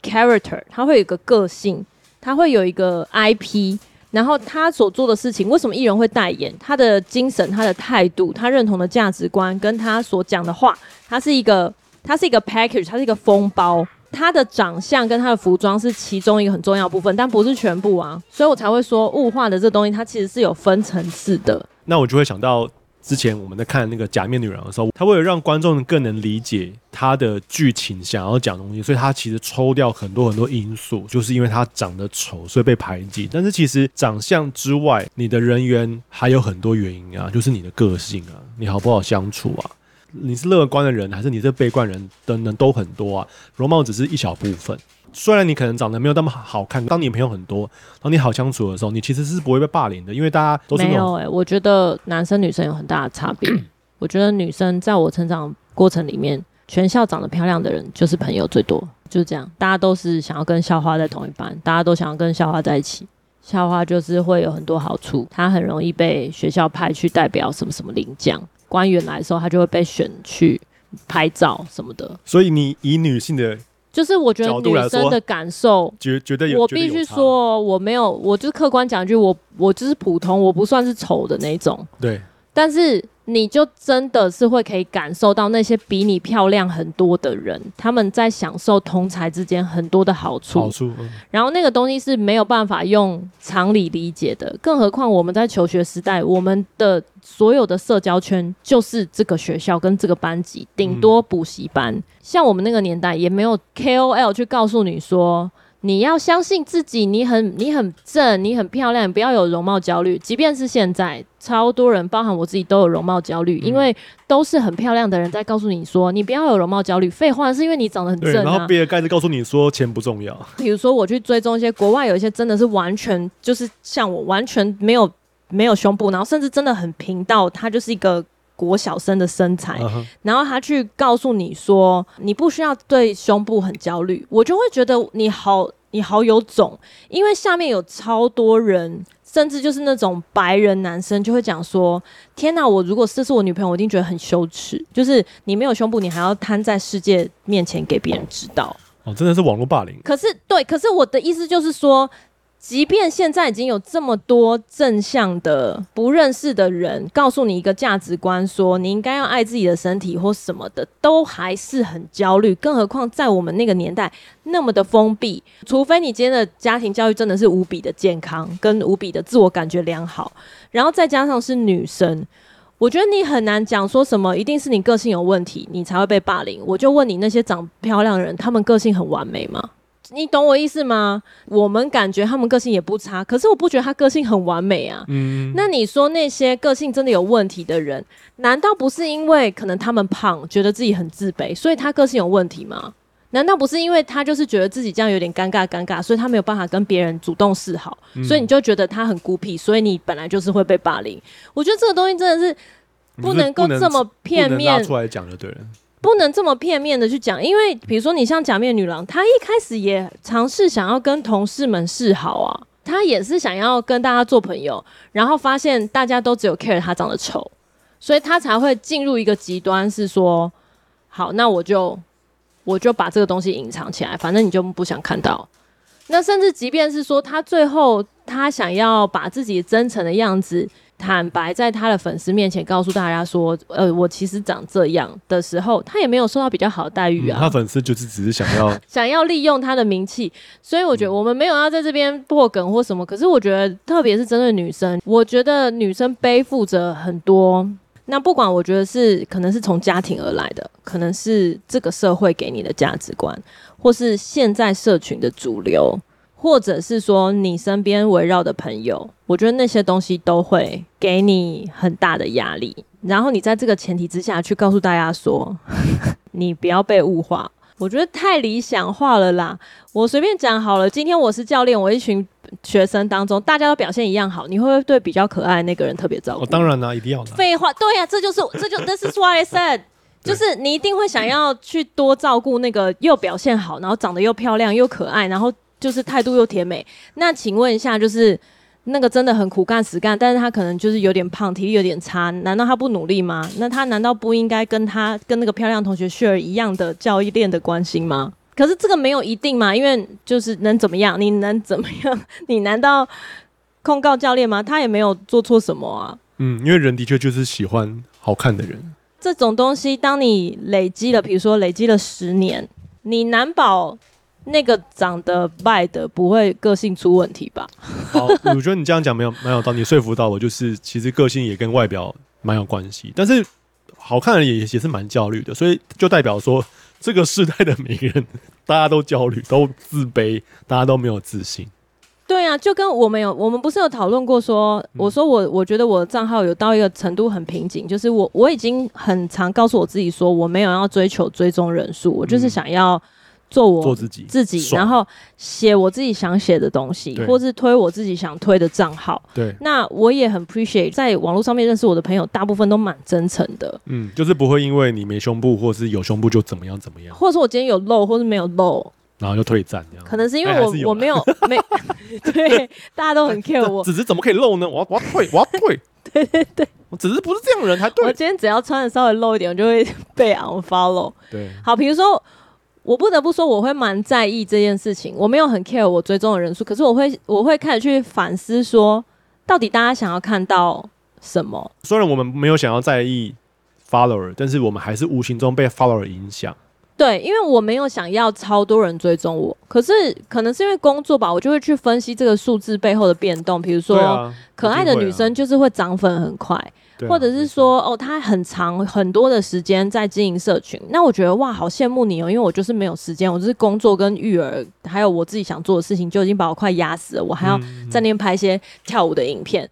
character，他会有一个个性。他会有一个 IP，然后他所做的事情，为什么艺人会代言？他的精神、他的态度、他认同的价值观，跟他所讲的话，他是一个，他是一个 package，他是一个封包。他的长相跟他的服装是其中一个很重要部分，但不是全部啊。所以我才会说，物化的这东西，它其实是有分层次的。那我就会想到。之前我们在看那个假面女人的时候，他为了让观众更能理解他的剧情想要讲东西，所以他其实抽掉很多很多因素，就是因为他长得丑，所以被排挤。但是其实长相之外，你的人缘还有很多原因啊，就是你的个性啊，你好不好相处啊，你是乐观的人还是你是悲观人等等都很多啊，容貌只是一小部分。虽然你可能长得没有那么好看，当你朋友很多，当你好相处的时候，你其实是不会被霸凌的，因为大家都是没有哎、欸。我觉得男生女生有很大的差别。我觉得女生在我成长过程里面，全校长得漂亮的人就是朋友最多，就是这样。大家都是想要跟校花在同一班，大家都想要跟校花在一起。校花就是会有很多好处，她很容易被学校派去代表什么什么领奖，官员来的时候，她就会被选去拍照什么的。所以你以女性的。就是我觉得女生的感受，觉觉得有，我必须说，我没有，我就是客观讲一句，我我就是普通，我不算是丑的那种。对，但是。你就真的是会可以感受到那些比你漂亮很多的人，他们在享受同才之间很多的好处。好处，嗯。然后那个东西是没有办法用常理理解的，更何况我们在求学时代，我们的所有的社交圈就是这个学校跟这个班级，顶多补习班。嗯。像我们那个年代，也没有 KOL 去告诉你说。你要相信自己，你很你很正，你很漂亮，不要有容貌焦虑。即便是现在，超多人，包含我自己，都有容貌焦虑，嗯，因为都是很漂亮的人在告诉你说，你不要有容貌焦虑。废话，是因为你长得很正啊。然后比尔盖茨告诉你说，钱不重要。比如说，我去追踪一些国外有一些真的是完全就是像我，完全没有没有胸部，然后甚至真的很平到，他就是一个。国小生的身材，uh-huh. 然后他去告诉你说，你不需要对胸部很焦虑，我就会觉得你好，你好有种，因为下面有超多人，甚至就是那种白人男生就会讲说，天哪，我如果这是我女朋友，我一定觉得很羞耻，就是你没有胸部，你还要摊在世界面前给别人知道，哦，真的是网络霸凌。可是对，可是我的意思就是说。即便现在已经有这么多正向的不认识的人告诉你一个价值观，说你应该要爱自己的身体或什么的，都还是很焦虑。更何况在我们那个年代那么的封闭，除非你今天的家庭教育真的是无比的健康，跟无比的自我感觉良好，然后再加上是女生，我觉得你很难讲说什么一定是你个性有问题，你才会被霸凌。我就问你，那些长漂亮的人，他们个性很完美吗？你懂我意思吗？我们感觉他们个性也不差，可是我不觉得他个性很完美啊。嗯，那你说那些个性真的有问题的人，难道不是因为可能他们胖，觉得自己很自卑，所以他个性有问题吗？难道不是因为他就是觉得自己这样有点尴尬尴尬，所以他没有办法跟别人主动示好，嗯，所以你就觉得他很孤僻，所以你本来就是会被霸凌。我觉得这个东西真的是不能够这么片面拿出来讲就，对。不能这么片面的去讲，因为比如说你像假面女郎，她一开始也尝试想要跟同事们示好啊，她也是想要跟大家做朋友，然后发现大家都只有 care 她长得丑，所以她才会进入一个极端，是说，好，那我就我就把这个东西隐藏起来，反正你就不想看到。那甚至即便是说，她最后她想要把自己真诚的样子。坦白在他的粉丝面前告诉大家说，呃，我其实长这样的时候，他也没有受到比较好的待遇啊。嗯、他粉丝就是只是想要 想要利用他的名气，所以我觉得我们没有要在这边破梗或什么。可是我觉得，特别是针对女生，我觉得女生背负着很多。那不管我觉得是可能是从家庭而来的，可能是这个社会给你的价值观，或是现在社群的主流。或者是说你身边围绕的朋友，我觉得那些东西都会给你很大的压力。然后你在这个前提之下去告诉大家说，你不要被物化，我觉得太理想化了啦。我随便讲好了，今天我是教练，我一群学生当中大家都表现一样好，你会不会对比较可爱的那个人特别照顾？哦，当然啦，一定要的。废话，对呀，啊，这就是这就 This is what I said，就是你一定会想要去多照顾那个又表现好，然后长得又漂亮又可爱，然后。就是态度又甜美，那请问一下，就是那个真的很苦干实干，但是他可能就是有点胖，体力有点差，难道他不努力吗？那他难道不应该跟他跟那个漂亮同学 share 一样的教练的关心吗？可是这个没有一定嘛，因为就是能怎么样？你能怎么样？你难道控告教练吗？他也没有做错什么啊。嗯，因为人的确就是喜欢好看的人。这种东西，当你累积了，比如说累积了十年，你难保。那个长得败的不会个性出问题吧？好，我觉得你这样讲没有蛮有道理，说服到我。就是其实个性也跟外表蛮有关系，但是好看的也也是蛮焦虑的，所以就代表说这个世代的每个人大家都焦虑，都自卑，大家都没有自信。对啊，就跟我们有我们不是有讨论过说，我说我我觉得我的账号有到一个程度很瓶颈，就是我我已经很常告诉我自己说我没有要追求追踪人数，我就是想要。做我做自己，自己，然后写我自己想写的东西，或是推我自己想推的账号。对，那我也很 appreciate 在网络上面认识我的朋友，大部分都蛮真诚的。嗯，就是不会因为你没胸部，或是有胸部就怎么样怎么样，或者说我今天有露，或是没有露，然后就退战这样。可能是因为我我没有没 对，大家都很 care 我，只是怎么可以露呢？我要我要退，我要退。对对对，我只是不是这样的人才对。我今天只要穿的稍微露一点，我就会被 unfollow。对，好，比如说。我不得不说，我会蛮在意这件事情。我没有很 care 我追踪的人数，可是我会，我会开始去反思说，到底大家想要看到什么。虽然我们没有想要在意 follower，但是我们还是无形中被 follower 影响。对，因为我没有想要超多人追踪我，可是可能是因为工作吧，我就会去分析这个数字背后的变动。比如说，啊、可爱的女生就是会涨粉很快，啊、或者是说，哦，他很长很多的时间在经营社群。那我觉得哇，好羡慕你哦，因为我就是没有时间，我就是工作跟育儿，还有我自己想做的事情，就已经把我快压死了。我还要在那边拍一些跳舞的影片。嗯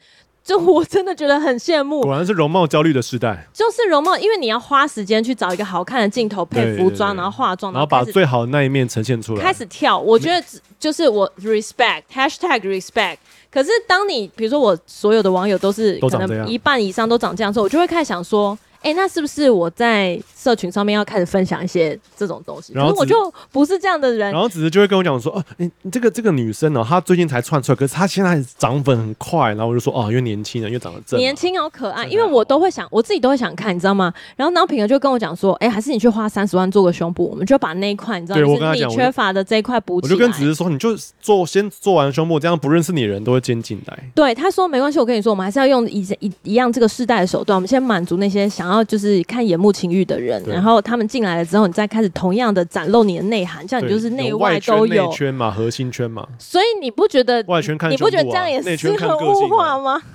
就我真的觉得很羡慕，果然是容貌焦虑的时代。就是容貌，因为你要花时间去找一个好看的镜头配服装，然后化妆，然后把最好的那一面呈现出来，开始跳。我觉得就是我 respect hashtag respect。可是当你比如说我所有的网友都是可能一半以上都长这样之后，我就会开始想说。哎、欸，那是不是我在社群上面要开始分享一些这种东西？然后我就不是这样的人。然后只是就会跟我讲说，哦、啊，你你这个这个女生呢、喔，她最近才窜出来，可是她现在涨粉很快。然后我就说，哦、啊，因为年轻人，因为长得正，年轻好可爱。因为我都会想，我自己都会想看，你知道吗？然后然后品儿就跟我讲说，哎、欸，还是你去花三十万做个胸部，我们就把那一块，你知道，就是你缺乏的这一块补起来。我就跟只是说，你就做先做完胸部，这样不认识你的人都会先进来。对，他说没关系，我跟你说，我们还是要用一一一样这个世代的手段，我们先满足那些想要就是看。眼目情欲的人，然后他们进来了之后，你再开始同样的展露你的内涵，这样你就是内外都有。内圈嘛，核心圈嘛。所以你不觉得外圈看、啊、你不觉得这样也是很物化吗？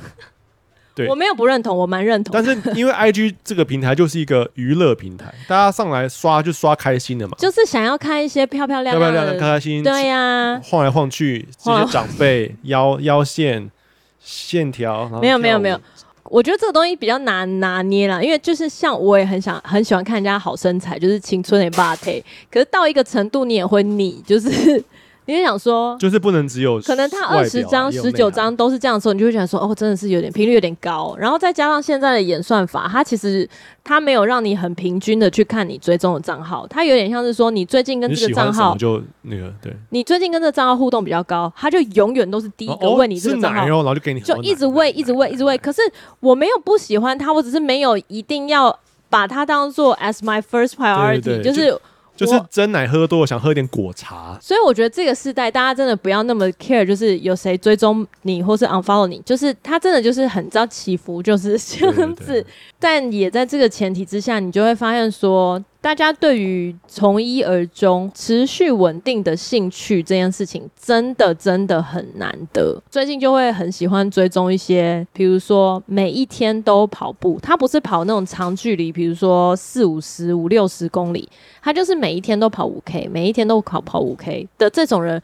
对，我没有不认同，我蛮认同。但是因为 I G 这个平台就是一个娱乐平台，大家上来刷就刷开心的嘛，就是想要看一些漂漂亮亮、漂漂亮亮、开开心。对呀、啊，晃来晃去，这些长辈腰腰线线条，没有没有没有。我觉得这个东西比较难拿捏啦，因为就是像我也很想很喜欢看人家好身材，就是青春的巴腿，可是到一个程度你也会腻，就是。你就想说，就是不能只有可能他二十张、十九张都是这样的时候，你就会想说，哦，真的是有点频率有点高。然后再加上现在的演算法，它其实它没有让你很平均的去看你追踪的账号，它有点像是说你最近跟这个账号就那个对，你最近跟这个账号互动比较高，它就永远都是第一个问你这个账号，然后就给你就一直喂，一直喂，一直喂。可是我没有不喜欢它，我只是没有一定要把它当做 as my first priority，对对对就是。就是真奶喝多了，想喝点果茶。所以我觉得这个时代，大家真的不要那么 care，就是有谁追踪你或是 unfollow 你，就是他真的就是很知道起伏，就是这样子。但也在这个前提之下，你就会发现说。大家对于从一而终、持续稳定的兴趣这件事情，真的真的很难得。最近就会很喜欢追踪一些，比如说每一天都跑步，他不是跑那种长距离，比如说四五十、五六十公里，他就是每一天都跑五 K，每一天都跑跑五 K 的这种人，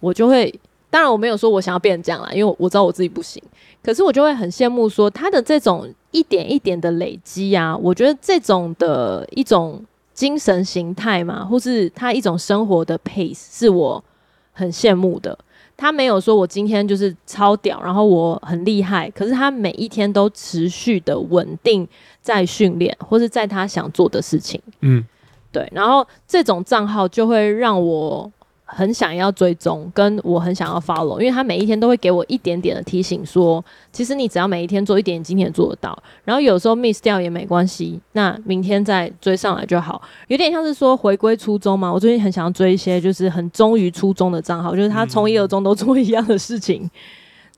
我就会，当然我没有说我想要变成这样啦，因为我知道我自己不行，可是我就会很羡慕说他的这种一点一点的累积啊，我觉得这种的一种。精神形态嘛，或是他一种生活的 pace，是我很羡慕的。他没有说我今天就是超屌，然后我很厉害，可是他每一天都持续的稳定在训练，或是在他想做的事情。嗯，对。然后这种账号就会让我。很想要追踪，跟我很想要 follow，因为他每一天都会给我一点点的提醒说，说其实你只要每一天做一点，今天做得到。然后有时候 miss 掉也没关系，那明天再追上来就好。有点像是说回归初衷嘛。我最近很想要追一些就是很忠于初衷的账号，就是他从一而终都做一样的事情。嗯、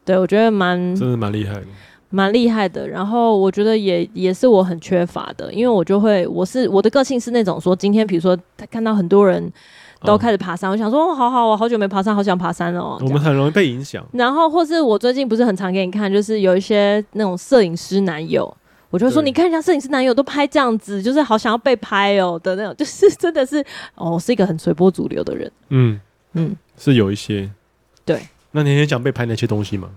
对，我觉得蛮真的蛮厉害的，蛮厉害的。然后我觉得也也是我很缺乏的，因为我就会我是我的个性是那种说，今天比如说他看到很多人。都开始爬山，我想说，哦，好好，我好久没爬山，好想爬山哦。我们很容易被影响。然后，或是我最近不是很常给你看，就是有一些那种摄影师男友，我就会说，你看人家摄影师男友都拍这样子，就是好想要被拍哦的那种，就是真的是哦，是一个很随波逐流的人。嗯嗯，是有一些。对。那你很想被拍那些东西吗？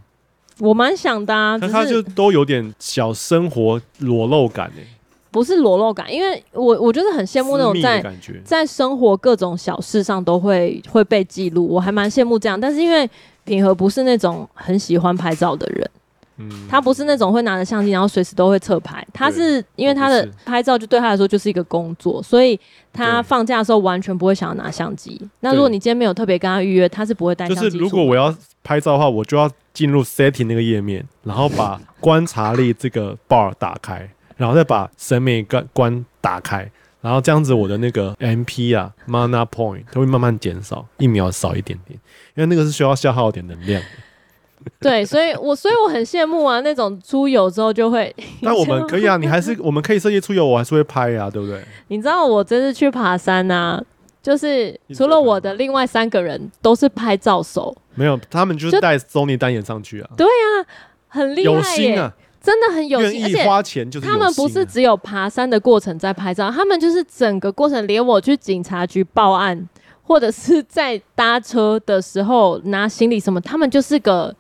我蛮想的啊，可他就都有点小生活裸露感哎。不是裸露感，因为我我就是很羡慕那种在在生活各种小事上都会会被记录，我还蛮羡慕这样。但是因为品和不是那种很喜欢拍照的人，嗯，他不是那种会拿着相机然后随时都会侧拍，他是因为他的拍照就对他来说就是一个工作，所以他放假的时候完全不会想要拿相机。那如果你今天没有特别跟他预约，他是不会带相机。就是如果我要拍照的话，我就要进入 setting 那个页面，然后把观察力这个 bar 打开。然后再把审美观打开，然后这样子我的那个 MP 啊，Mana Point 它会慢慢减少，一秒少一点点，因为那个是需要消耗一点能量的。对，所以我所以我很羡慕啊，那种出游之后就会。那我们可以啊，你还是我们可以设计出游，我还是会拍呀、啊，对不对？你知道我这次去爬山啊，就是除了我的另外三个人都是拍照手，没有，他们就是带 Sony 单眼上去啊。对啊，很厉害耶，有心啊，真的很有心，而意花钱就是、啊、他们不是只有爬山的过程在拍照，他们就是整个过程，连我去警察局报案。或者是在搭车的时候拿行李什么，他们就是个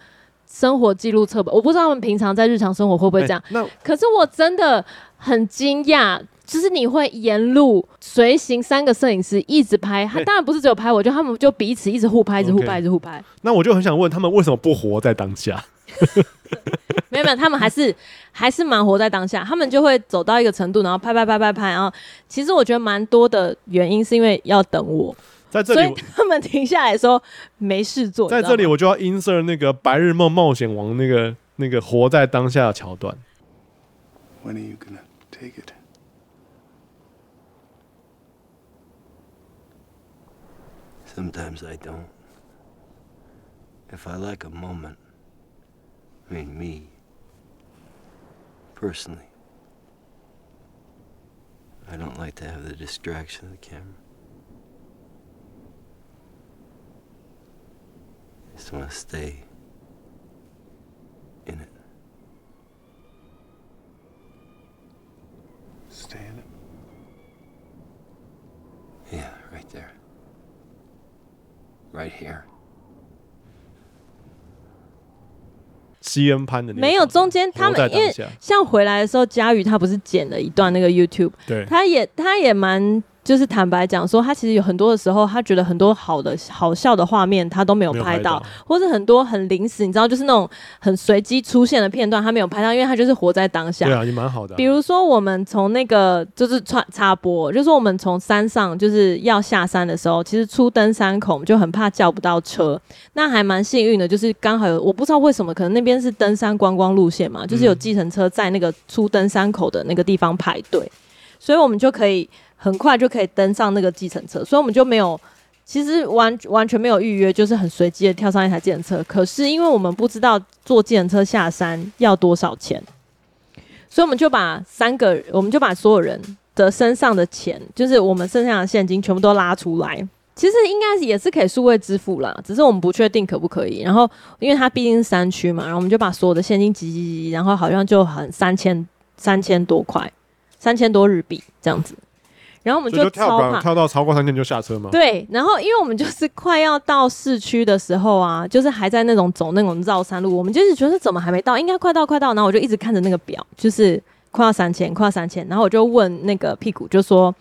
生活记录册本。我不知道他们平常在日常生活会不会这样。可是我真的很惊讶，就是你会沿路随行三个摄影师一直拍，他当然不是只有拍我，就他们就彼此一直互拍，一直互拍，一直互拍。那我就很想问他们为什么不活在当下？没有没有，他们还是还是蛮活在当下。他们就会走到一个程度，然后拍拍拍拍拍。然后其实我觉得蛮多的原因是因为要等我。在这里，所以他们停下来说没事做。在这里，我就要 insert 那个《白日梦冒险王》那个那个活在当下的桥段。When are you gonna take it? Sometimes I don't. If I like a moment, I mean me, personally, I don't like to have the distraction of the camera. I Just wanna stay in it. Stay in it. Yeah, right there. Right here. CM 潘的那没有中间，他们因为像回来的时候，佳宇他不是剪了一段那个 YouTube，对，他也他也蛮。就是坦白讲说，他其实有很多的时候，他觉得很多好的好笑的画面他都没有拍到，或者很多很临时，你知道，就是那种很随机出现的片段，他没有拍到，因为他就是活在当下。对啊，也蛮好的、啊。比如说，我们从那个就是插插播，就是我们从山上就是要下山的时候，其实出登山口就很怕叫不到车，那还蛮幸运的，就是刚好有我不知道为什么，可能那边是登山观光路线嘛，就是有计程车在那个出登山口的那个地方排队，所以我们就可以。很快就可以登上那个计程车，所以我们就没有，其实完完全没有预约，就是很随机的跳上一台计程车。可是因为我们不知道坐计程车下山要多少钱，所以我们就把三个，我们就把所有人的身上的钱，就是我们身上的现金全部都拉出来。其实应该也是可以数位支付啦，只是我们不确定可不可以。然后因为它毕竟是山区嘛，然后我们就把所有的现金集集集，然后好像就很三千三千多块，三千多日币这样子。然后我们就超怕，跳到超过三千就下车吗？对，然后因为我们就是快要到市区的时候啊，就是还在那种走那种绕山路，我们就是觉得怎么还没到，应该快到快到，然后我就一直看着那个表，就是快要三千，快要三千，然后我就问那个屁股，就说，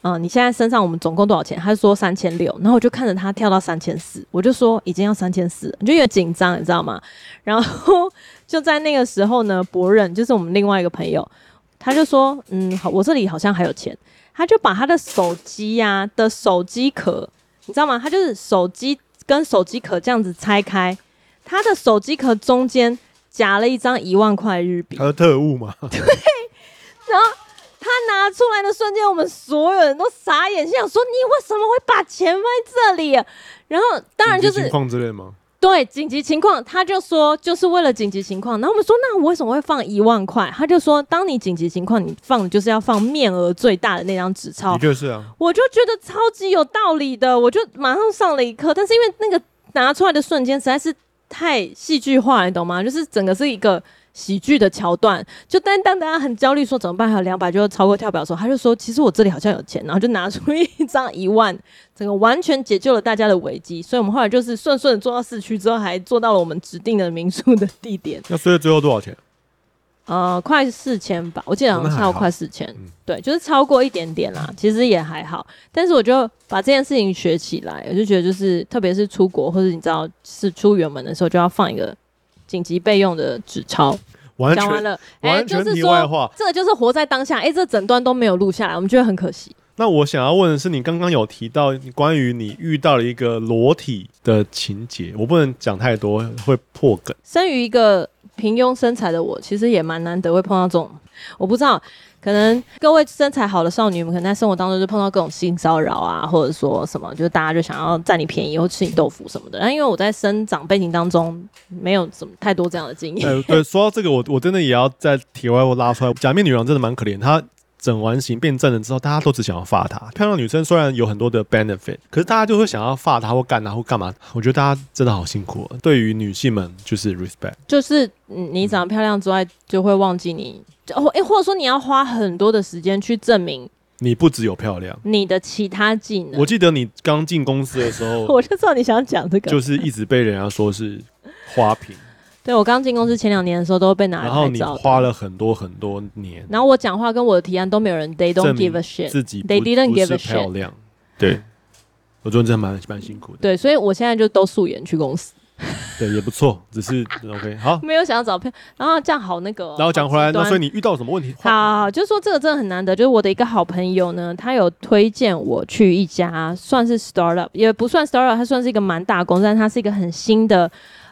嗯、呃，你现在身上我们总共多少钱？他就说三千六，然后我就看着他跳到三千四，我就说已经要三千四，就有点紧张，你知道吗？然后就在那个时候呢，博任就是我们另外一个朋友，他就说，嗯，好，我这里好像还有钱。他就把他的手机呀、啊、的手机壳，你知道吗？他就是手机跟手机壳这样子拆开，他的手机壳中间夹了一张一万块日币。他的特务吗？对。然后他拿出来的瞬间，我们所有人都傻眼，心想说：“你为什么会把钱放在这里？”啊然后当然就是情况之类吗？对，紧急情况，他就说就是为了紧急情况。然后我们说，那我为什么会放一万块？他就说，当你紧急情况，你放的就是要放面额最大的那张纸钞。就是啊，我就觉得超级有道理的，我就马上上了一课。但是因为那个拿出来的瞬间实在是太戏剧化，你懂吗？就是整个是一个。喜剧的桥段，就但当大家很焦虑说怎么办，还有两百就超过跳表的时候，他就说其实我这里好像有钱，然后就拿出一张一万，整个完全解救了大家的危机。所以我们后来就是顺顺的坐到市区之后，还坐到了我们指定的民宿的地点。那所以最后多少钱？呃，快四千吧，我记得好像超过快四千，嗯，对，就是超过一点点啦，其实也还好。但是我就把这件事情学起来，我就觉得就是特别是出国或者你知道是出远门的时候，就要放一个。紧急备用的纸钞，讲完了，哎、欸，就是说，这个就是活在当下，哎、欸，这整段都没有录下来，我们觉得很可惜。那我想要问的是，你刚刚有提到关于你遇到了一个裸体的情节，我不能讲太多，会破梗。生于一个平庸身材的我，其实也蛮难得会碰到这种，我不知道，可能各位身材好的少女们，可能在生活当中就碰到各种性骚扰啊，或者说什么，就是大家就想要占你便宜或吃你豆腐什么的。然后因为我在生长背景当中没有什么太多这样的经验。对，说到这个，我我真的也要在体外我拉出来，假面女郎真的蛮可怜，她。整完型变正了之后，大家都只想要发她。漂亮女生虽然有很多的 benefit，可是大家就会想要发她或干她或干嘛。我觉得大家真的好辛苦啊。对于女性们，就是 respect，就是你长得漂亮之外，就会忘记你，哦，哎，或者说你要花很多的时间去证明你不只有漂亮，你的其他技能。我记得你刚进公司的时候，我就知道你想讲这个，就是一直被人家说是花瓶。对，我刚进公司前两年的时候，都被拿来拍照。然后你花了很多很多年。然后我讲话跟我的提案都没有人，They don't give a shit。自己 They didn't give a shit。漂亮，对，我觉得真的蛮蛮辛苦的。对，所以我现在就都素颜去公司。对，也不错，只是 OK。好，没有想要找票，然后这样好那个、哦。然后讲回来，那所以你遇到什么问题？好，好，好，就是说这个真的很难得。就是我的一个好朋友呢，他有推荐我去一家算是 startup，也不算 startup，它算是一个蛮大公司，但它是一个很新的。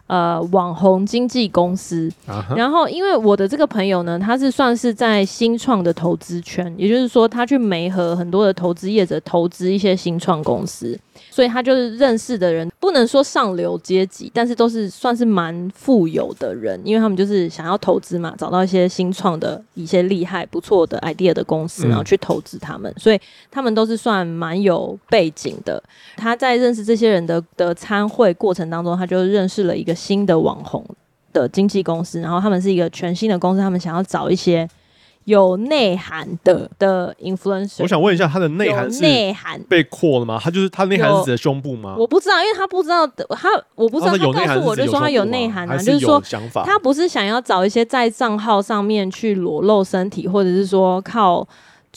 呃，网红经纪公司，uh huh. 然后因为我的这个朋友呢，他是算是在新创的投资圈，也就是说，他去媒合很多的投资业者投资一些新创公司。所以他就是认识的人，不能说上流阶级，但是都是算是蛮富有的人，因为他们就是想要投资嘛，找到一些新创的一些厉害不错的 idea 的公司，然后去投资他们，嗯、所以他们都是算蛮有背景的。他在认识这些人的的参会过程当中，他就认识了一个新的网红的经纪公司，然后他们是一个全新的公司，他们想要找一些。有内涵的的 influencer，我想问一下，他的内涵是内涵被扩了吗？他就是他内涵是指的胸部吗？我不知道，因为他不知道他，我不知道他告诉我，就说他有内涵啊，就是说他不是想要找一些在账号上面去裸露身体，或者是说靠，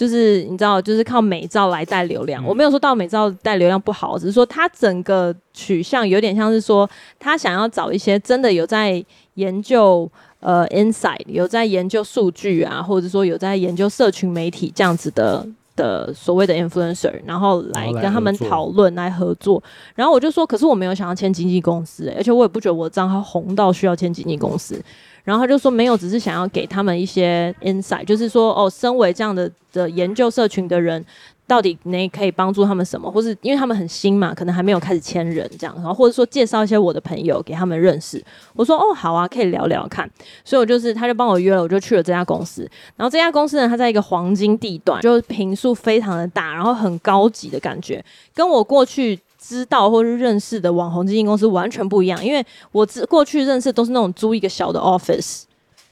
就是你知道，就是靠美照来带流量。嗯、我没有说到美照带流量不好，只是说他整个取向有点像是说他想要找一些真的有在研究。呃，Inside 有在研究数据啊，或者说有在研究社群媒体这样子的的所谓的 influencer，然后来跟他们讨论来合作。然后我就说，可是我没有想要签经纪公司，欸，而且我也不觉得我的账号红到需要签经纪公司。然后他就说没有，只是想要给他们一些 Inside，就是说哦，身为这样的的研究社群的人。到底你可以帮助他们什么，或是因为他们很新嘛，可能还没有开始签人这样，然后或者说介绍一些我的朋友给他们认识。我说哦，好啊，可以聊聊看。所以我就是他就帮我约了，我就去了这家公司。然后这家公司呢，它在一个黄金地段，就是坪数非常的大，然后很高级的感觉，跟我过去知道或是认识的网红经纪公司完全不一样。因为我过去认识都是那种租一个小的 office。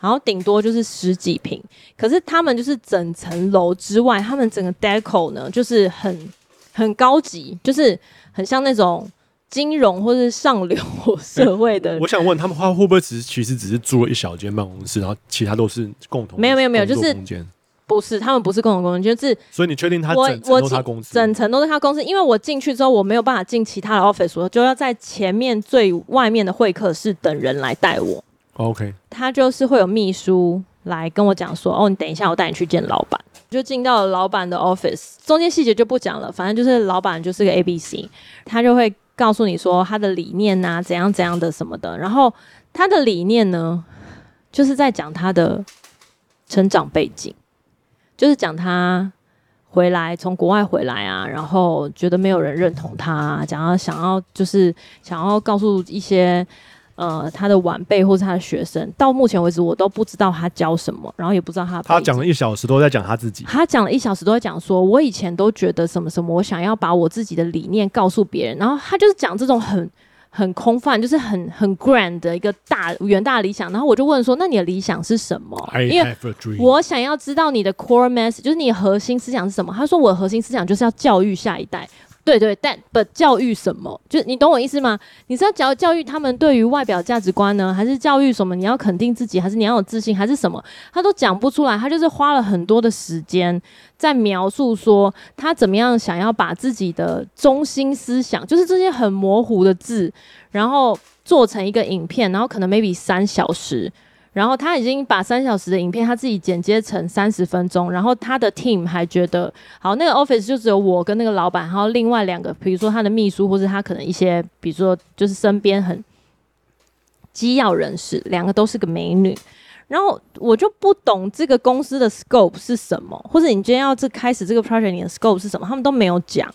然后顶多就是十几平，可是他们就是整层楼之外，他们整个 deco 呢，就是很很高级，就是很像那种金融或是上流社会的。我想问他们，话会不会只是其实只是租了一小间办公室，然后其他都是共同？没有没有没有，就是不是他们不是共同工作，就是所以你确定他整层都是他公司？整层都是他公司，因为我进去之后我没有办法进其他的 office，我就要在前面最外面的会客室等人来带我。OK，他就是会有秘书来跟我讲说，哦，你等一下，我带你去见老板。就进到了老板的 office，中间细节就不讲了，反正就是老板就是个 ABC，他就会告诉你说他的理念啊，怎样怎样的什么的。然后他的理念呢，就是在讲他的成长背景，就是讲他回来从国外回来啊，然后觉得没有人认同他啊，讲要想要就是想要告诉一些。呃，他的晚辈或是他的学生，到目前为止我都不知道他教什么，然后也不知道他。他讲了一小时都在讲他自己。他讲了一小时都在讲说，我以前都觉得什么什么，我想要把我自己的理念告诉别人，然后他就是讲这种很很空泛，就是很很 grand 的一个大远大理想。然后我就问说，那你的理想是什么因为我想要知道你的 core message，就是你的核心思想是什么？他说我的核心思想就是要教育下一代。对对，但不教育什么？就你懂我意思吗？你是要教教育他们对于外表价值观呢，还是教育什么？你要肯定自己，还是你要有自信，还是什么？他都讲不出来。他就是花了很多的时间在描述说他怎么样想要把自己的中心思想，就是这些很模糊的字，然后做成一个影片，然后可能 maybe 三小时。然后他已经把三小时的影片他自己剪接成三十分钟，然后他的 team 还觉得好，那个 office 就只有我跟那个老板，然后另外两个，比如说他的秘书或者他可能一些，比如说就是身边很机要人士，两个都是个美女。然后我就不懂这个公司的 scope 是什么，或者你今天要这开始这个 project，你的 scope 是什么，他们都没有讲。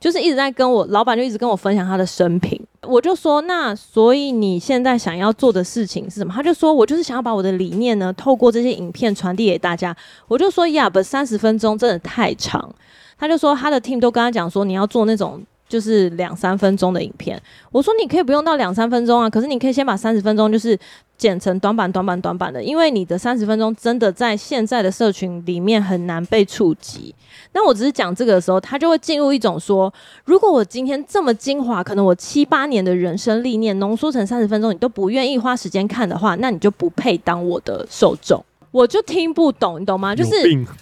就是一直在跟我老板就一直跟我分享他的生平，我就说，那所以你现在想要做的事情是什么？他就说，我就是想要把我的理念呢透过这些影片传递给大家。我就说呀，不三十分钟真的太长。他就说他的 team 都跟他讲说，你要做那种就是两三分钟的影片。我说你可以不用到两三分钟啊，可是你可以先把三十分钟就是。剪成短板、短板、短板的，因为你的三十分钟真的在现在的社群里面很难被触及。那我只是讲这个的时候，他就会进入一种说：如果我今天这么精华，可能我七八年的人生历练浓缩成三十分钟，你都不愿意花时间看的话，那你就不配当我的受众。我就听不懂，你懂吗？就是，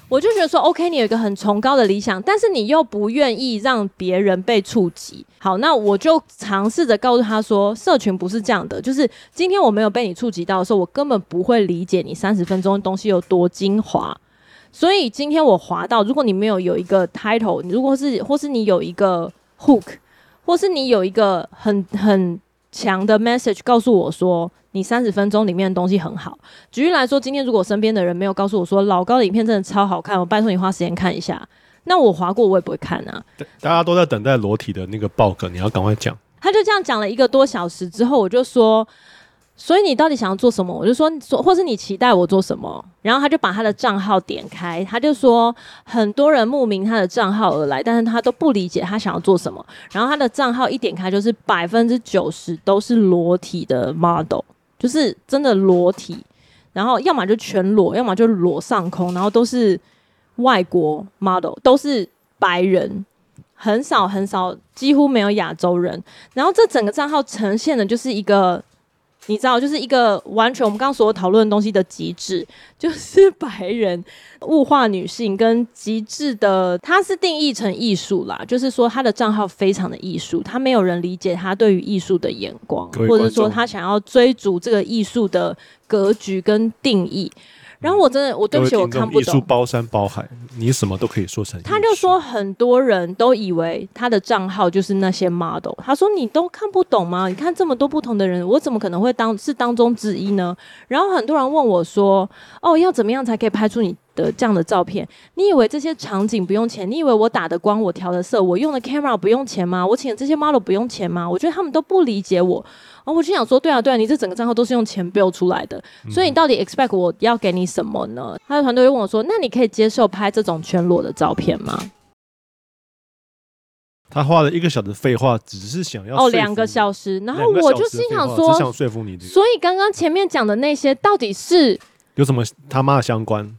我就觉得说，OK，你有一个很崇高的理想，但是你又不愿意让别人被触及。好，那我就尝试着告诉他说，社群不是这样的，就是今天我没有被你触及到的时候，我根本不会理解你三十分钟的东西有多精华。所以今天我滑到，如果你没有有一个 title，如果是或是你有一个 hook，或是你有一个很很强的 message，告诉我说。你三十分钟里面的东西很好。举例来说，今天如果身边的人没有告诉我说老高的影片真的超好看，我拜托你花时间看一下。那我划过，我也不会看啊。大家都在等待裸体的那个 bug，你要赶快讲。他就这样讲了一个多小时之后，我就说。所以你到底想要做什么？我就说说，或是你期待我做什么？然后他就把他的账号点开，他就说很多人慕名他的账号而来，但是他都不理解他想要做什么。然后他的账号一点开就是百分之九十都是裸体的 model，就是真的裸体，然后要么就全裸，要么就裸上空，然后都是外国 model，都是白人，很少很少，几乎没有亚洲人。然后这整个账号呈现的就是一个。你知道，就是一个完全我们刚刚所讨论的东西的极致，就是白人物化女性跟极致的，它是定义成艺术啦，就是说他的账号非常的艺术，他没有人理解他对于艺术的眼光，或者说他想要追逐这个艺术的格局跟定义。然后我真的，我对不起，我看不懂。艺术包山包海，你什么都可以说成。他就说很多人都以为他的账号就是那些 model。他说你都看不懂吗？你看这么多不同的人，我怎么可能会当是当中之一呢？然后很多人问我说：“哦，要怎么样才可以拍出你的这样的照片？你以为这些场景不用钱？你以为我打的光、我调的色、我用的 camera 不用钱吗？我请的这些 model 不用钱吗？我觉得他们都不理解我。”我就想说，对啊，对啊，你这整个账号都是用钱 build 出来的，所以你到底 expect 我要给你什么呢？他的团队就问我说：“那你可以接受拍这种全裸的照片吗？”他花了一个小时废话，只是想要哦两个小时，然后我就心想说，只想说服你。所以刚刚前面讲的那些到底是有什么他妈的相关？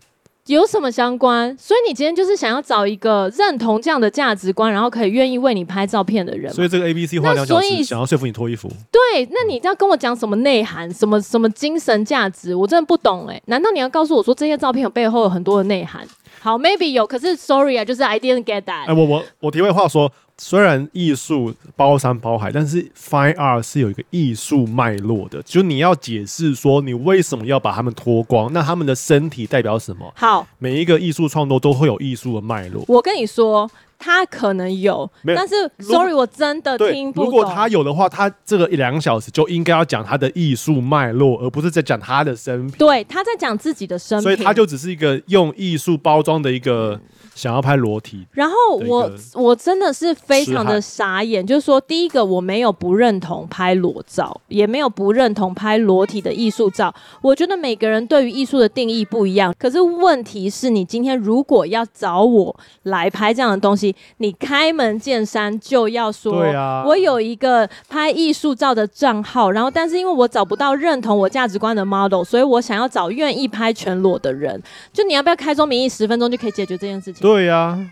有什么相关？所以你今天就是想要找一个认同这样的价值观，然后可以愿意为你拍照片的人。所以这个 A B C 花两小时想要说服你脱衣服。对，那你要跟我讲什么内涵？什么什么精神价值？我真的不懂哎、欸。难道你要告诉我说这些照片有背后有很多的内涵？好，maybe 有，可是 sorry 啊，就是 I didn't get that。哎、欸，我我我题外话说。虽然艺术包山包海，但是 Fine Art 是有一个艺术脉络的，就你要解释说你为什么要把他们脱光，那他们的身体代表什么？好，每一个艺术创作都会有艺术的脉络。我跟你说，他可能有，有但是 Sorry，我真的听不懂。如果他有的话，他这个一两个小时就应该要讲他的艺术脉络，而不是在讲他的生平。对，他在讲自己的生平，所以他就只是一个用艺术包装的一个。想要拍裸体，然后我我真的是非常的傻眼，就是说，第一个我没有不认同拍裸照，也没有不认同拍裸体的艺术照。我觉得每个人对于艺术的定义不一样。可是问题是你今天如果要找我来拍这样的东西，你开门见山就要说，对啊，我有一个拍艺术照的账号，然后但是因为我找不到认同我价值观的 model，所以我想要找愿意拍全裸的人。就你要不要开宗明义，十分钟就可以解决这件事情？对呀、啊，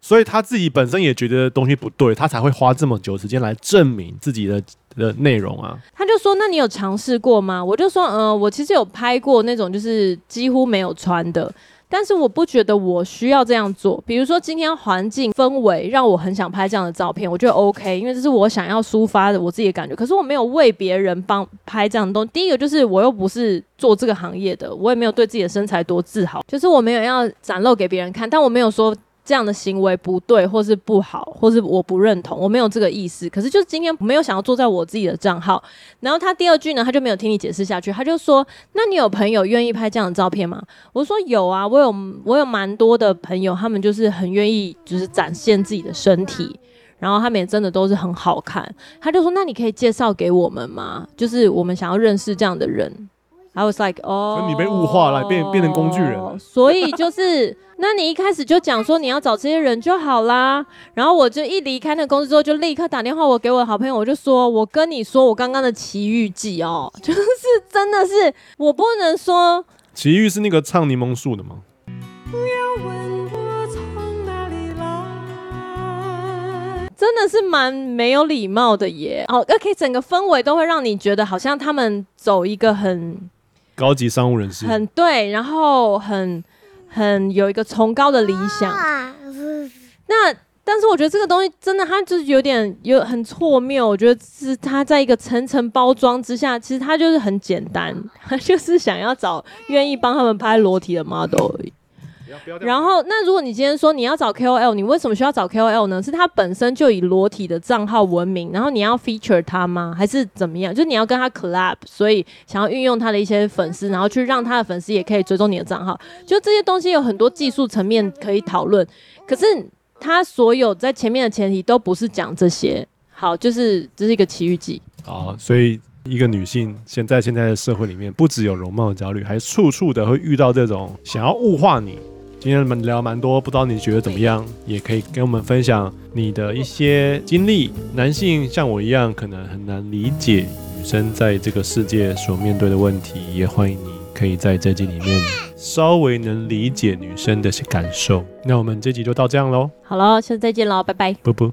所以他自己本身也觉得东西不对，他才会花这么久时间来证明自己的的内容啊。他就说：“那你有尝试过吗？”我就说：“嗯、呃，我其实有拍过那种就是几乎没有穿的，但是我不觉得我需要这样做。比如说今天环境氛围让我很想拍这样的照片，我觉得 OK，因为这是我想要抒发的我自己的感觉。可是我没有为别人帮拍这样的东西。第一个就是我又不是。”做这个行业的，我也没有对自己的身材多自豪，就是我没有要展露给别人看，但我没有说这样的行为不对，或是不好，或是我不认同，我没有这个意思。可是就是今天没有想要坐在我自己的账号。然后他第二句呢，他就没有听你解释下去，他就说：“那你有朋友愿意拍这样的照片吗？”我说：“有啊，我有我有蛮多的朋友，他们就是很愿意就是展现自己的身体，然后他们也真的都是很好看。”他就说：“那你可以介绍给我们吗？就是我们想要认识这样的人。” I was like，哦，你被物化了，变变成工具人。所以就是，那你一开始就讲说你要找这些人就好啦。然后我就一离开那个公司之后，就立刻打电话我给我的好朋友，我就说，我跟你说我刚刚的奇遇记哦，就是真的是我不能说。奇遇是那个唱柠檬树的吗？真的是蛮没有礼貌的耶。哦，OK，整个氛围都会让你觉得好像他们走一个很。高级商务人士很对，然后很很有一个崇高的理想。那但是我觉得这个东西真的，它就是有点有很错谬。我觉得是它在一个层层包装之下，其实它就是很简单，它就是想要找愿意帮他们拍裸体的 model 而已。然后，那如果你今天说你要找 KOL，你为什么需要找 KOL 呢？是他本身就以裸体的账号闻名，然后你要 feature 他吗？还是怎么样？就是你要跟他 collab，所以想要运用他的一些粉丝，然后去让他的粉丝也可以追踪你的账号。就这些东西有很多技术层面可以讨论，可是他所有在前面的前提都不是讲这些。好，就是这是一个奇遇记。好，所以一个女性现在现在的社会里面，不只有容貌焦虑，还处处的会遇到这种想要物化你。今天我们聊蛮多，不知道你觉得怎么样？也可以跟我们分享你的一些经历。男性像我一样，可能很难理解女生在这个世界所面对的问题，也欢迎你可以在这集里面稍微能理解女生的感受。那我们这集就到这样喽。好了，下次再见喽，拜拜。啵啵。